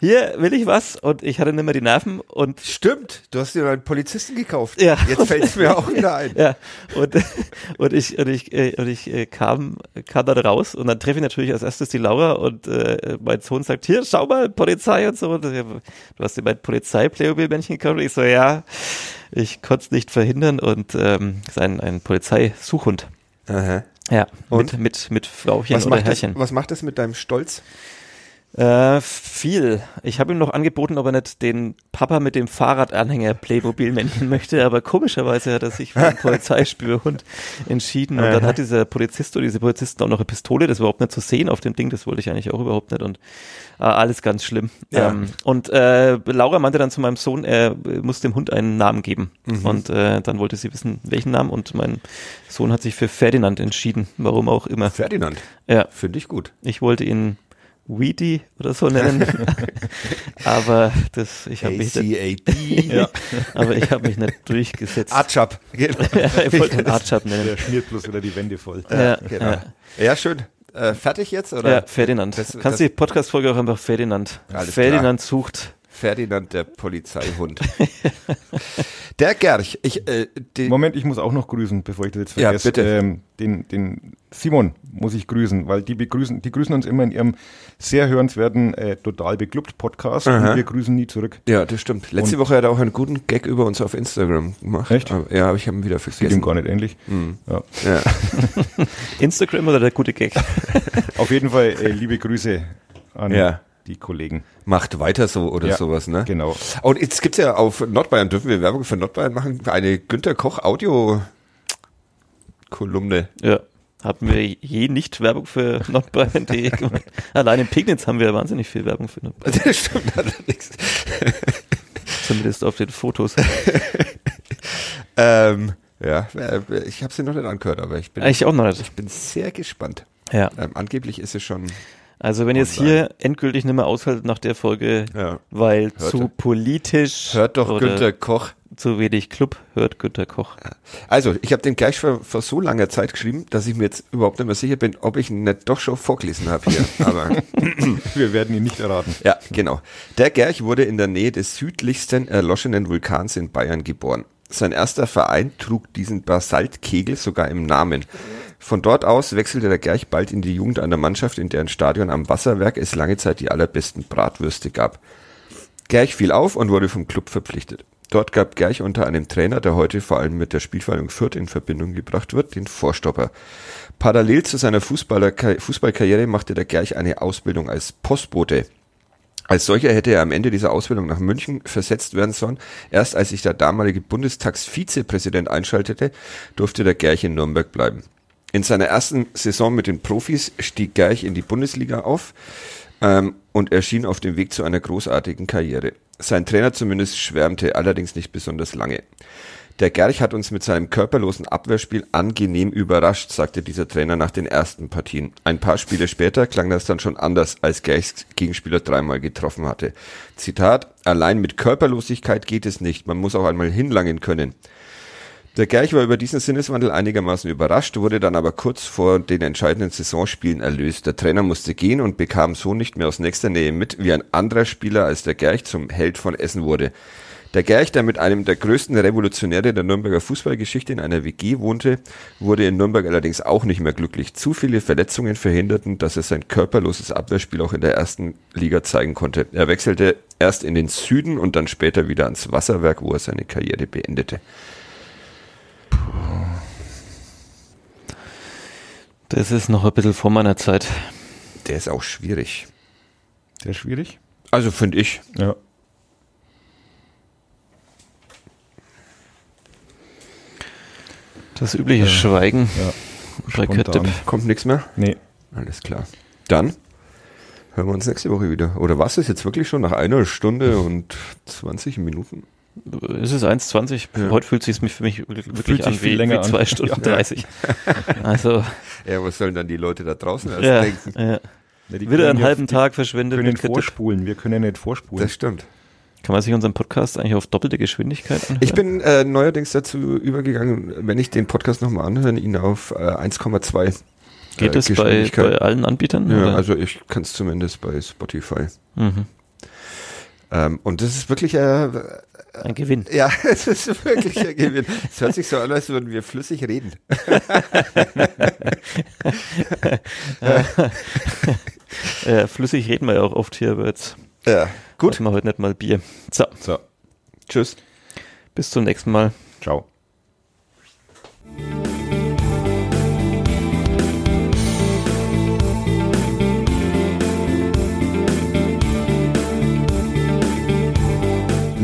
hier will ich was und ich hatte nicht mehr die Nerven und Stimmt, du hast dir einen Polizisten gekauft. Ja. Jetzt fällt es mir auch wieder ein. (laughs) Ja, und, (laughs) und ich, und ich, äh, und ich äh, kam, kam dann raus und dann treffe ich natürlich als erstes die Laura und äh, mein Sohn sagt, hier, schau mal, Polizei und so. Und, du hast dir mein Polizei-Playmobil-Männchen gekauft? Und ich so, ja, ich konnte es nicht verhindern und ähm, ist ein, ein Polizeisuchhund. Aha. Ja, Und? mit, mit, mit Frauchen Was oder macht, das, Herrchen. was macht das mit deinem Stolz? Äh, viel. Ich habe ihm noch angeboten, ob er nicht den Papa mit dem Fahrradanhänger Playmobil-Männchen (laughs) möchte, aber komischerweise hat er sich für den (laughs) Polizeispürhund entschieden. Und dann hat dieser Polizist oder diese Polizisten auch noch eine Pistole, das überhaupt nicht zu sehen auf dem Ding, das wollte ich eigentlich auch überhaupt nicht und äh, alles ganz schlimm. Ja. Ähm, und äh, Laura meinte dann zu meinem Sohn, er muss dem Hund einen Namen geben. Und äh, dann wollte sie wissen, welchen Namen und mein Sohn hat sich für Ferdinand entschieden, warum auch immer. Ferdinand. Ja. Finde ich gut. Ich wollte ihn Weedy oder so nennen. (laughs) aber das, ich habe mich, (laughs) ja, aber ich habe mich nicht durchgesetzt. Archab. (laughs) Genau. ich wollte Archab nennen. Der schmiert bloß wieder die Wände voll. Ja, genau. ja, Ja, schön. Äh, fertig jetzt? Oder? ja, Ferdinand. Das- Kannst das- du die Podcast-Folge auch einfach Ferdinand. Alles Ferdinand sucht. Ferdinand, der Polizeihund. (laughs) der Gerch. Ich, äh, Moment, ich muss auch noch grüßen, bevor ich das jetzt Ja, vergesse. bitte. Ähm, den, den Simon muss ich grüßen, weil die begrüßen, die grüßen uns immer in ihrem sehr hörenswerten äh, Total beklubbt Podcast Aha. und wir grüßen nie zurück. ja, das stimmt. Letzte Und- Woche hat er auch einen guten Gag über uns auf Instagram gemacht. Echt? Aber, ja, aber ich habe ihn wieder Geht ihm vergessen. gar nicht ähnlich. Mhm. Ja. Ja. (laughs) Instagram oder der gute Gag? Auf jeden Fall äh, liebe Grüße an Ja. Die Kollegen. Macht weiter so oder Ja, sowas, ne? Genau. Und jetzt gibt's ja auf Nordbayern, dürfen wir Werbung für Nordbayern machen? Eine Günter Koch Audio Kolumne. Ja. Haben wir je nicht Werbung für (laughs) nordbayern.de gemacht. Allein in Pegnitz haben wir wahnsinnig viel Werbung für Nordbayern. (laughs) Das stimmt allerdings. (laughs) Zumindest auf den Fotos. Ähm, ja, äh, ich habe sie noch nicht angehört, aber ich bin, Ich auch noch nicht. ich bin sehr gespannt. Ja. Ähm, angeblich ist es schon. Also wenn ihr es hier endgültig nicht mehr aushaltet nach der Folge, Ja. weil Hört zu er. politisch Hört doch oder Günter Koch. zu wenig Club, hört Günter Koch. Also, ich habe den gleich vor, vor so langer Zeit geschrieben, dass ich mir jetzt überhaupt nicht mehr sicher bin, ob ich ihn nicht doch schon vorgelesen habe hier. (laughs) Aber (laughs) Wir werden ihn nicht erraten. ja, genau. Der Gerch wurde in der Nähe des südlichsten erloschenen Vulkans in Bayern geboren. Sein erster Verein trug diesen Basaltkegel sogar im Namen. Von dort aus wechselte der Gerch bald in die Jugend einer Mannschaft, in deren Stadion am Wasserwerk es lange Zeit die allerbesten Bratwürste gab. Gerch fiel auf und wurde vom Club verpflichtet. Dort gab Gerch unter einem Trainer, der heute vor allem mit der Spielvereinigung Fürth in Verbindung gebracht wird, den Vorstopper. Parallel zu seiner Fußballkarriere machte der Gerch eine Ausbildung als Postbote. Als solcher hätte er am Ende dieser Ausbildung nach München versetzt werden sollen. Erst als sich der damalige Bundestagsvizepräsident einschaltete, durfte der Gerch in Nürnberg bleiben. In seiner ersten Saison mit den Profis stieg Gerch in die Bundesliga auf ähm, und erschien auf dem Weg zu einer großartigen Karriere. Sein Trainer zumindest schwärmte, allerdings nicht besonders lange. Der Gerch hat uns mit seinem körperlosen Abwehrspiel angenehm überrascht, sagte dieser Trainer nach den ersten Partien. Ein paar Spiele später klang das dann schon anders, als Gerchs Gegenspieler dreimal getroffen hatte. Zitat, allein mit Körperlosigkeit geht es nicht, man muss auch einmal hinlangen können. Der Gerch war über diesen Sinneswandel einigermaßen überrascht, wurde dann aber kurz vor den entscheidenden Saisonspielen erlöst. Der Trainer musste gehen und bekam so nicht mehr aus nächster Nähe mit, wie ein anderer Spieler als der Gerch zum Held von Essen wurde. Der Gerch, der mit einem der größten Revolutionäre der Nürnberger Fußballgeschichte in einer WG wohnte, wurde in Nürnberg allerdings auch nicht mehr glücklich. Zu viele Verletzungen verhinderten, dass er sein körperloses Abwehrspiel auch in der ersten Liga zeigen konnte. Er wechselte erst in den Süden und dann später wieder ans Wasserwerk, wo er seine Karriere beendete. Das ist noch ein bisschen vor meiner Zeit. Der ist auch schwierig. Sehr schwierig. Also finde ich. Ja. Das übliche Ja. Schweigen Ja. bei. Kommt nichts mehr? Nee. Alles klar. Dann hören wir uns nächste Woche wieder. Oder was ist jetzt wirklich schon nach einer Stunde und 20 Minuten? Es ist 1,20. Ja. Heute fühlt es sich für mich wirklich Fühlt an sich wie, viel länger wie an. zwei Stunden (laughs) Ja. 30. Also, Ja, was sollen dann die Leute da draußen erst ja, denken? ja. Die Wieder können einen halben Tag verschwendet können mit Cat-Dip. vorspulen. Wir können nicht vorspulen. Das stimmt. Kann man sich unseren Podcast eigentlich auf doppelte Geschwindigkeit anhören? Ich bin äh, neuerdings dazu übergegangen, wenn ich den Podcast nochmal anhöre, ihn auf äh, 1,2 Geht äh, das bei, bei allen Anbietern? Ja, oder? also ich kann es zumindest bei Spotify. mhm. Ähm, und das ist wirklich äh, Ein Gewinn. ja, (laughs) es ist wirklich ein Gewinn. Es hört sich so an, als würden wir flüssig reden. (laughs) Äh, flüssig reden wir ja auch oft hier, aber jetzt Ja, gut. machen wir heute nicht mal Bier. So, So, Tschüss. bis zum nächsten Mal. ciao.